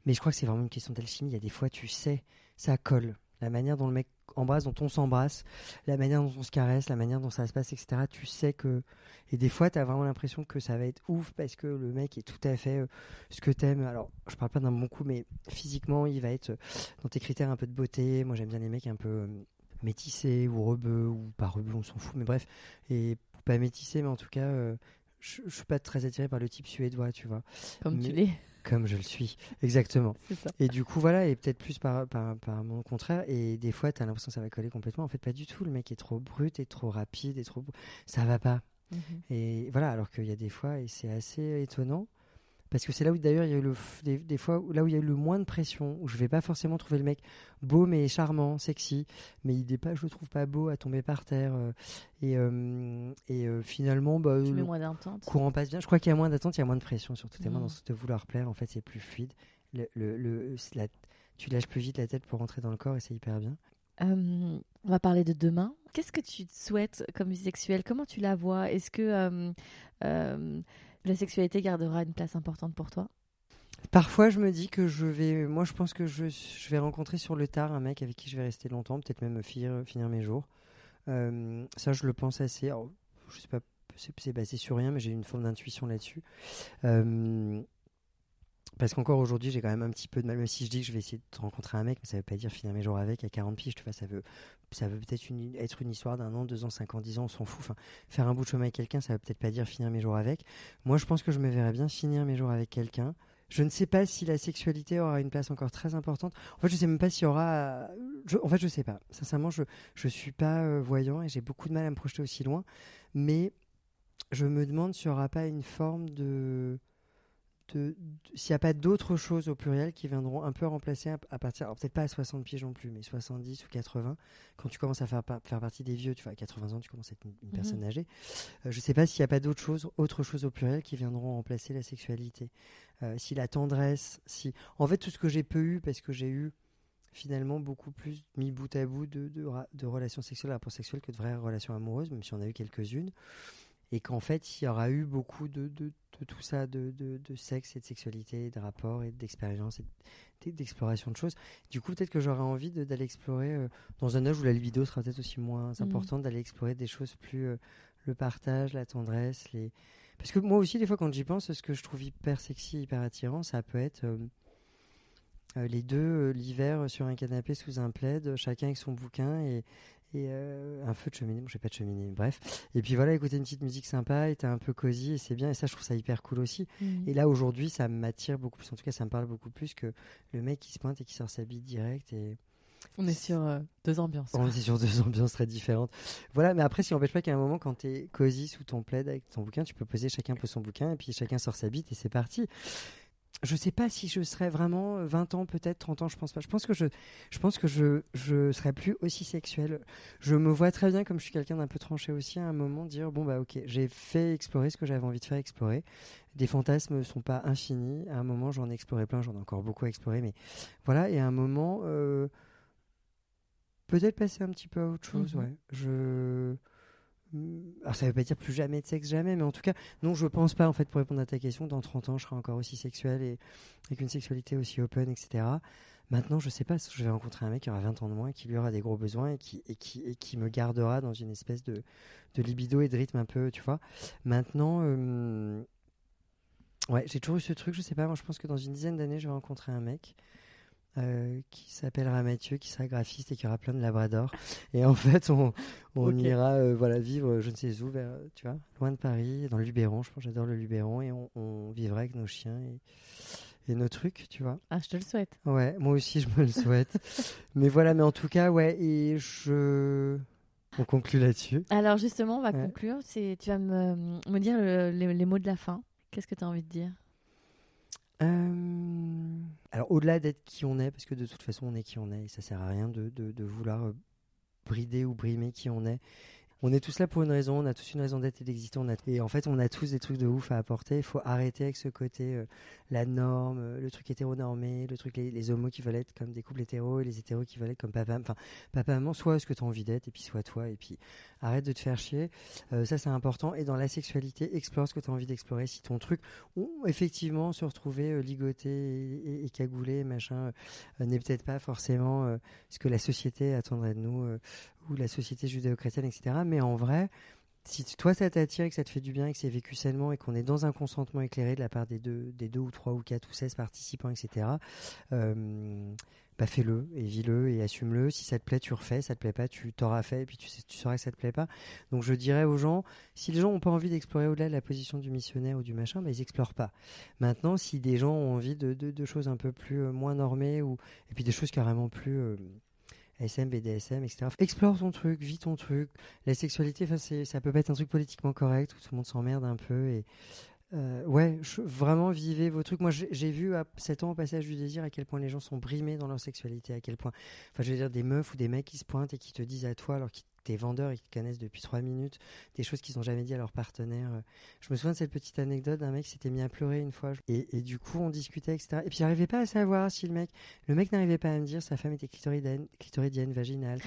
Mais je crois que c'est vraiment une question d'alchimie. Il y a des fois, tu sais, ça colle. La manière dont le mec embrasse, dont on s'embrasse, la manière dont on se caresse, la manière dont ça se passe, etc. Tu sais que. Et des fois, tu as vraiment l'impression que ça va être ouf parce que le mec est tout à fait euh, ce que t'aimes. Alors, je parle pas d'un bon coup, mais physiquement, il va être dans tes critères un peu de beauté. Moi, j'aime bien les mecs un peu métissés ou rebeux ou pas rebeux, on s'en fout. Mais bref. Et pas métissé, mais en tout cas, euh, je, je, suis pas très attiré par le type suédois, tu vois. Comme tu l'es. comme je le suis, exactement. Ça. Et du coup, voilà, et peut-être plus par, par, par mon contraire. Et des fois, tu as l'impression que ça va coller complètement. En fait, pas du tout. Le mec est trop brut, et trop rapide, et trop. Ça va pas. Mhm. Et voilà, alors qu'il y a des fois, et c'est assez étonnant, parce que c'est là où d'ailleurs il y a eu le, des, des, fois où, là où il y a eu le moins de pression, où je vais pas forcément trouver le mec beau mais charmant, sexy, mais il est pas, je le trouve pas beau à tomber par terre. Euh, et euh, et euh, finalement, bah, le moins d'attente. courant passe bien. Je crois qu'il y a moins d'attente, il y a moins de pression, surtout Mhm. dans ce de vouloir plaire. En fait, c'est plus fluide. Le, le, le- la- tu lâches plus vite la tête pour rentrer dans le corps et c'est hyper bien. Euh, on va parler de demain. Qu'est-ce que tu te souhaites comme vie sexuelle? Comment tu la vois? Est-ce que euh, euh, la sexualité gardera une place importante pour toi Parfois, je me dis que je vais. Moi, je pense que je, vais rencontrer sur le tard un mec avec qui je vais rester longtemps, peut-être même finir, mes jours. Euh, ça, je le pense assez. Alors, je sais pas, c'est c'est basé sur rien, mais j'ai une forme d'intuition là-dessus. Euh, parce qu'encore aujourd'hui, j'ai quand même un petit peu de mal, même si je dis que je vais essayer de rencontrer un mec, mais ça veut pas dire finir mes jours avec à 40 piges, tu vois, ça veut, ça veut peut-être être une histoire d'un an, deux ans, cinq ans, dix ans, on s'en fout. Faire un bout de chemin avec quelqu'un, ça veut peut-être pas dire finir mes jours avec. Moi, je pense que je me verrais bien finir mes jours avec quelqu'un. Je ne sais pas si la sexualité aura une place encore très importante. En fait, je sais même pas s'il y aura. en fait, je sais pas. Sincèrement, je je suis pas euh, voyant et j'ai beaucoup de mal à me projeter aussi loin. Mais je me demande s'il n'y aura pas une forme de. De, de- s'il n'y a pas d'autres choses au pluriel qui viendront un peu remplacer à, à partir. Alors, peut-être pas à 60 piges non plus, mais 70 ou 80. Quand tu commences à faire, faire partie des vieux, tu vois, à 80 ans, tu commences à être une, une Mhm. personne âgée. Euh, je sais pas s'il n'y a pas d'autres choses, autres choses au pluriel qui viendront remplacer la sexualité. Euh, si la tendresse, si. En fait, tout ce que j'ai peu eu, parce que j'ai eu finalement beaucoup plus mis bout à bout de, de, ra- de relations sexuelles, de rapports sexuels que de vraies relations amoureuses, même si on a eu quelques-unes. Et qu'en fait, il y aura eu beaucoup de, de, de tout ça, de, de, sexe et de sexualité, de rapports et d'expérience et d'exploration de choses. Du coup, peut-être que j'aurais envie d'aller explorer, euh, dans un âge où la libido sera peut-être aussi moins Mhm. importante, d'aller explorer des choses plus. euh, le partage, la tendresse, les. Parce que moi aussi, des fois, quand j'y pense, ce que je trouve hyper sexy, hyper attirant, ça peut être euh, les deux l'hiver sur un canapé sous un plaid, chacun avec son bouquin et, et euh, un feu de cheminée. Bon, j'ai pas de cheminée, mais bref. Et puis voilà, écouter une petite musique sympa, et t'es un peu cosy, et c'est bien. Et ça, je trouve ça hyper cool aussi. Mhm. Et là, aujourd'hui, ça m'attire beaucoup plus. En tout cas, ça me parle beaucoup plus que le mec qui se pointe et qui sort sa bite direct. Et On est sur euh, deux ambiances. on est sur deux ambiances très différentes. Voilà, mais après, si n'empêche pas qu'à un moment, quand t'es cosy sous ton plaid avec ton bouquin, tu peux poser chacun pose son bouquin, et puis chacun sort sa bite, et c'est parti. Je sais pas si je serais vraiment euh, 20 ans, peut-être 30 ans, je pense pas. Je pense que je, je pense que je, je serais plus aussi sexuel. Je me vois très bien, comme je suis quelqu'un d'un peu tranché aussi, à un moment dire bon bah ok, j'ai fait explorer ce que j'avais envie de faire explorer. Des fantasmes sont pas infinis. À un moment, j'en ai exploré plein, j'en ai encore beaucoup à explorer, mais voilà. Et à un moment, euh, peut-être passer un petit peu à autre chose. Mhm. Ouais. Je alors ça veut pas dire plus jamais de sexe, jamais, mais en tout cas, non, je pense pas, en fait, pour répondre à ta question, dans 30 ans, je serai encore aussi sexuel et avec une sexualité aussi open, etc. Maintenant, je sais pas, je vais rencontrer un mec qui aura 20 ans de moins qui lui aura des gros besoins et qui, et qui, et qui me gardera dans une espèce de, de libido et de rythme un peu, tu vois. Maintenant, euh, ouais, j'ai toujours eu ce truc, je sais pas, moi je pense que dans une dizaine d'années, je vais rencontrer un mec. Euh, qui s'appellera Mathieu, qui sera graphiste et qui aura plein de labradors. Et en fait, on, ira euh, voilà, vivre, je ne sais où, vers, tu vois, loin de Paris, dans le Luberon. Je pense j'adore le Luberon. Et on, on vivra avec nos chiens et, et nos trucs, tu vois. Ah, je te le souhaite. Ouais, moi aussi, je me le souhaite. mais voilà, mais en tout cas, ouais, et je. On conclut là-dessus. Alors justement, on va Ouais. conclure. Tu vas me, me dire le- les, les mots de la fin. Qu'est-ce que tu as envie de dire? Euh, Alors, au-delà d'être qui on est, parce que de toute façon, on est qui on est, et ça sert à rien de, de, vouloir euh, brider ou brimer qui on est. On est tous là pour une raison, on a tous une raison d'être et d'exister. on Et en fait, on a tous des trucs de ouf à apporter. Il faut arrêter avec ce côté, euh, la norme, euh, le truc hétéronormé, le truc, les, homos qui veulent être comme des couples hétéros et les hétéros qui veulent être comme papa. Enfin, papa, maman, soit ce que tu as envie d'être, et puis soit toi, et puis arrête de te faire chier. Euh, ça, c'est important. Et dans la sexualité, explore ce que tu as envie d'explorer. Si ton truc, ou effectivement, se retrouver ligoté et, et- cagoulé, machin, n'est peut-être pas forcément ce que la société attendrait de nous, ou la société judéo-chrétienne, etc. Mais en vrai, si toi ça t'attire et que ça te fait du bien et que c'est vécu sainement et qu'on est dans un consentement éclairé de la part des deux, des deux ou trois ou quatre ou 16 participants, etc., euh, bah fais-le et vis-le et assume-le. Si ça te plaît, tu refais. Ça te plaît pas, tu t'auras fait et puis tu, sais, sauras que ça te plaît pas. Donc je dirais aux gens, si les gens n'ont pas envie d'explorer au-delà de la position du missionnaire ou du machin, bah, ils explorent pas. Maintenant, si des gens ont envie de, de, choses un peu plus euh, moins normées ou et puis des choses carrément plus euh, SM, BDSM, etc. Explore ton truc, vis ton truc. La sexualité, ça peut pas être un truc politiquement correct où tout le monde s'emmerde un peu. Et euh, ouais, vraiment vivez vos trucs. Moi, j'ai vu à 7 ans au passage du désir à quel point les gens sont brimés dans leur sexualité, à quel point, enfin, je veux dire, des meufs ou des mecs qui se pointent et qui te disent à toi alors qu'ils des vendeurs et qui connaissent depuis trois minutes des choses qu'ils n'ont jamais dit à leur partenaire. Je me souviens de cette petite anecdote d'un mec qui s'était mis à pleurer une fois et, et du coup on discutait etc. Et puis j'arrivais pas à savoir si le mec, le mec n'arrivait pas à me dire sa femme était clitoridienne, clitoridienne vaginale.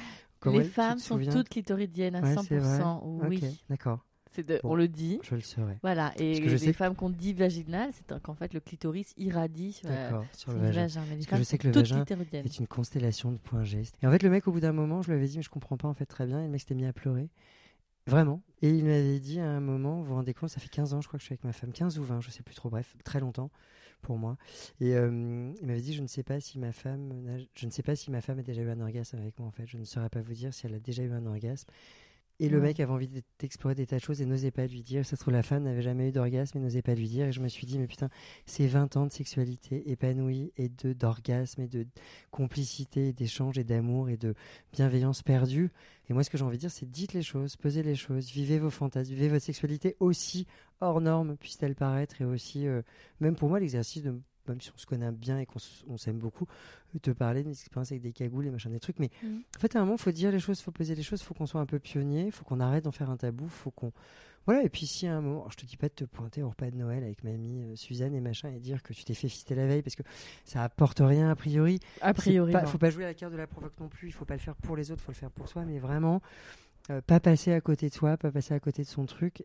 les femmes sont toutes clitoridiennes à 100%. Oui. d'accord on le dit. Je le saurais. Voilà. Et les femmes qu'on dit vaginales, c'est qu'en fait le clitoris irradie sur, sur le vagin. Parce que je sais que le vagin est une constellation de points gestes. Et en fait, le mec, au bout d'un moment, je lui avais dit, mais je comprends pas en fait très bien. Et le mec s'était mis à pleurer. Vraiment. Et il m'avait dit à un moment, vous vous rendez compte, ça fait 15 ans, je crois que je suis avec ma femme, 15 ou 20, je sais plus trop, bref, très longtemps pour moi. Et euh, il m'avait dit, je ne sais pas si ma femme, je ne sais pas si ma femme a déjà eu un orgasme avec moi en fait. Je ne saurais pas vous dire si elle a déjà eu un orgasme. Et le mec avait envie d'explorer des tas de choses et n'osait pas lui dire. Ça se trouve, la femme n'avait jamais eu d'orgasme et n'osait pas lui dire. Et je me suis dit, mais putain, c'est 20 ans de sexualité épanouie et d'orgasme et de complicité, d'échange et d'amour et de bienveillance perdue. Et moi, ce que j'ai envie de dire, c'est dites les choses, posez les choses, vivez vos fantasmes, vivez votre sexualité aussi hors norme, puisse-t-elle paraître. Et aussi, euh, même pour moi, l'exercice de même si on se connaît bien et qu'on s'aime beaucoup, te parler de mes expériences avec des cagoules et machin des trucs. Mais mm. en fait, à un moment, il faut dire les choses, il faut poser les choses, il faut qu'on soit un peu pionnier, il faut qu'on arrête d'en faire un tabou, faut qu'on. Voilà, et puis si à un moment, je te dis pas de te pointer au repas de Noël avec mamie euh, Suzanne et machin et dire que tu t'es fait fister la veille parce que ça apporte rien a priori. A priori. Il faut pas jouer à la carte de la provoque non plus, il faut pas le faire pour les autres, il faut le faire pour soi, mais vraiment, euh, pas passer à côté de soi, pas passer à côté de son truc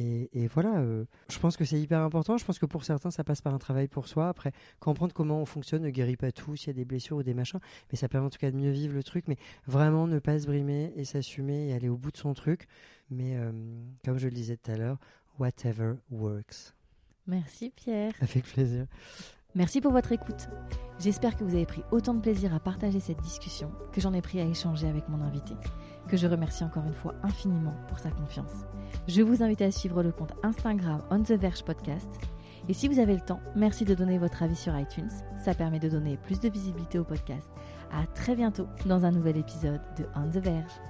et. Et, voilà, euh, je pense que c'est hyper important. Je pense que pour certains, ça passe par un travail pour soi. Après, comprendre comment on fonctionne ne guérit pas tout, s'il y a des blessures ou des machins, mais ça permet en tout cas de mieux vivre le truc. Mais vraiment, ne pas se brimer et s'assumer et aller au bout de son truc. Mais euh, comme je le disais tout à l'heure, whatever works. Merci Pierre. Avec plaisir. Merci pour votre écoute. J'espère que vous avez pris autant de plaisir à partager cette discussion que j'en ai pris à échanger avec mon invité, que je remercie encore une fois infiniment pour sa confiance. Je vous invite à suivre le compte Instagram On The Verge Podcast. Et si vous avez le temps, merci de donner votre avis sur iTunes. Ça permet de donner plus de visibilité au podcast. À très bientôt dans un nouvel épisode de On The Verge.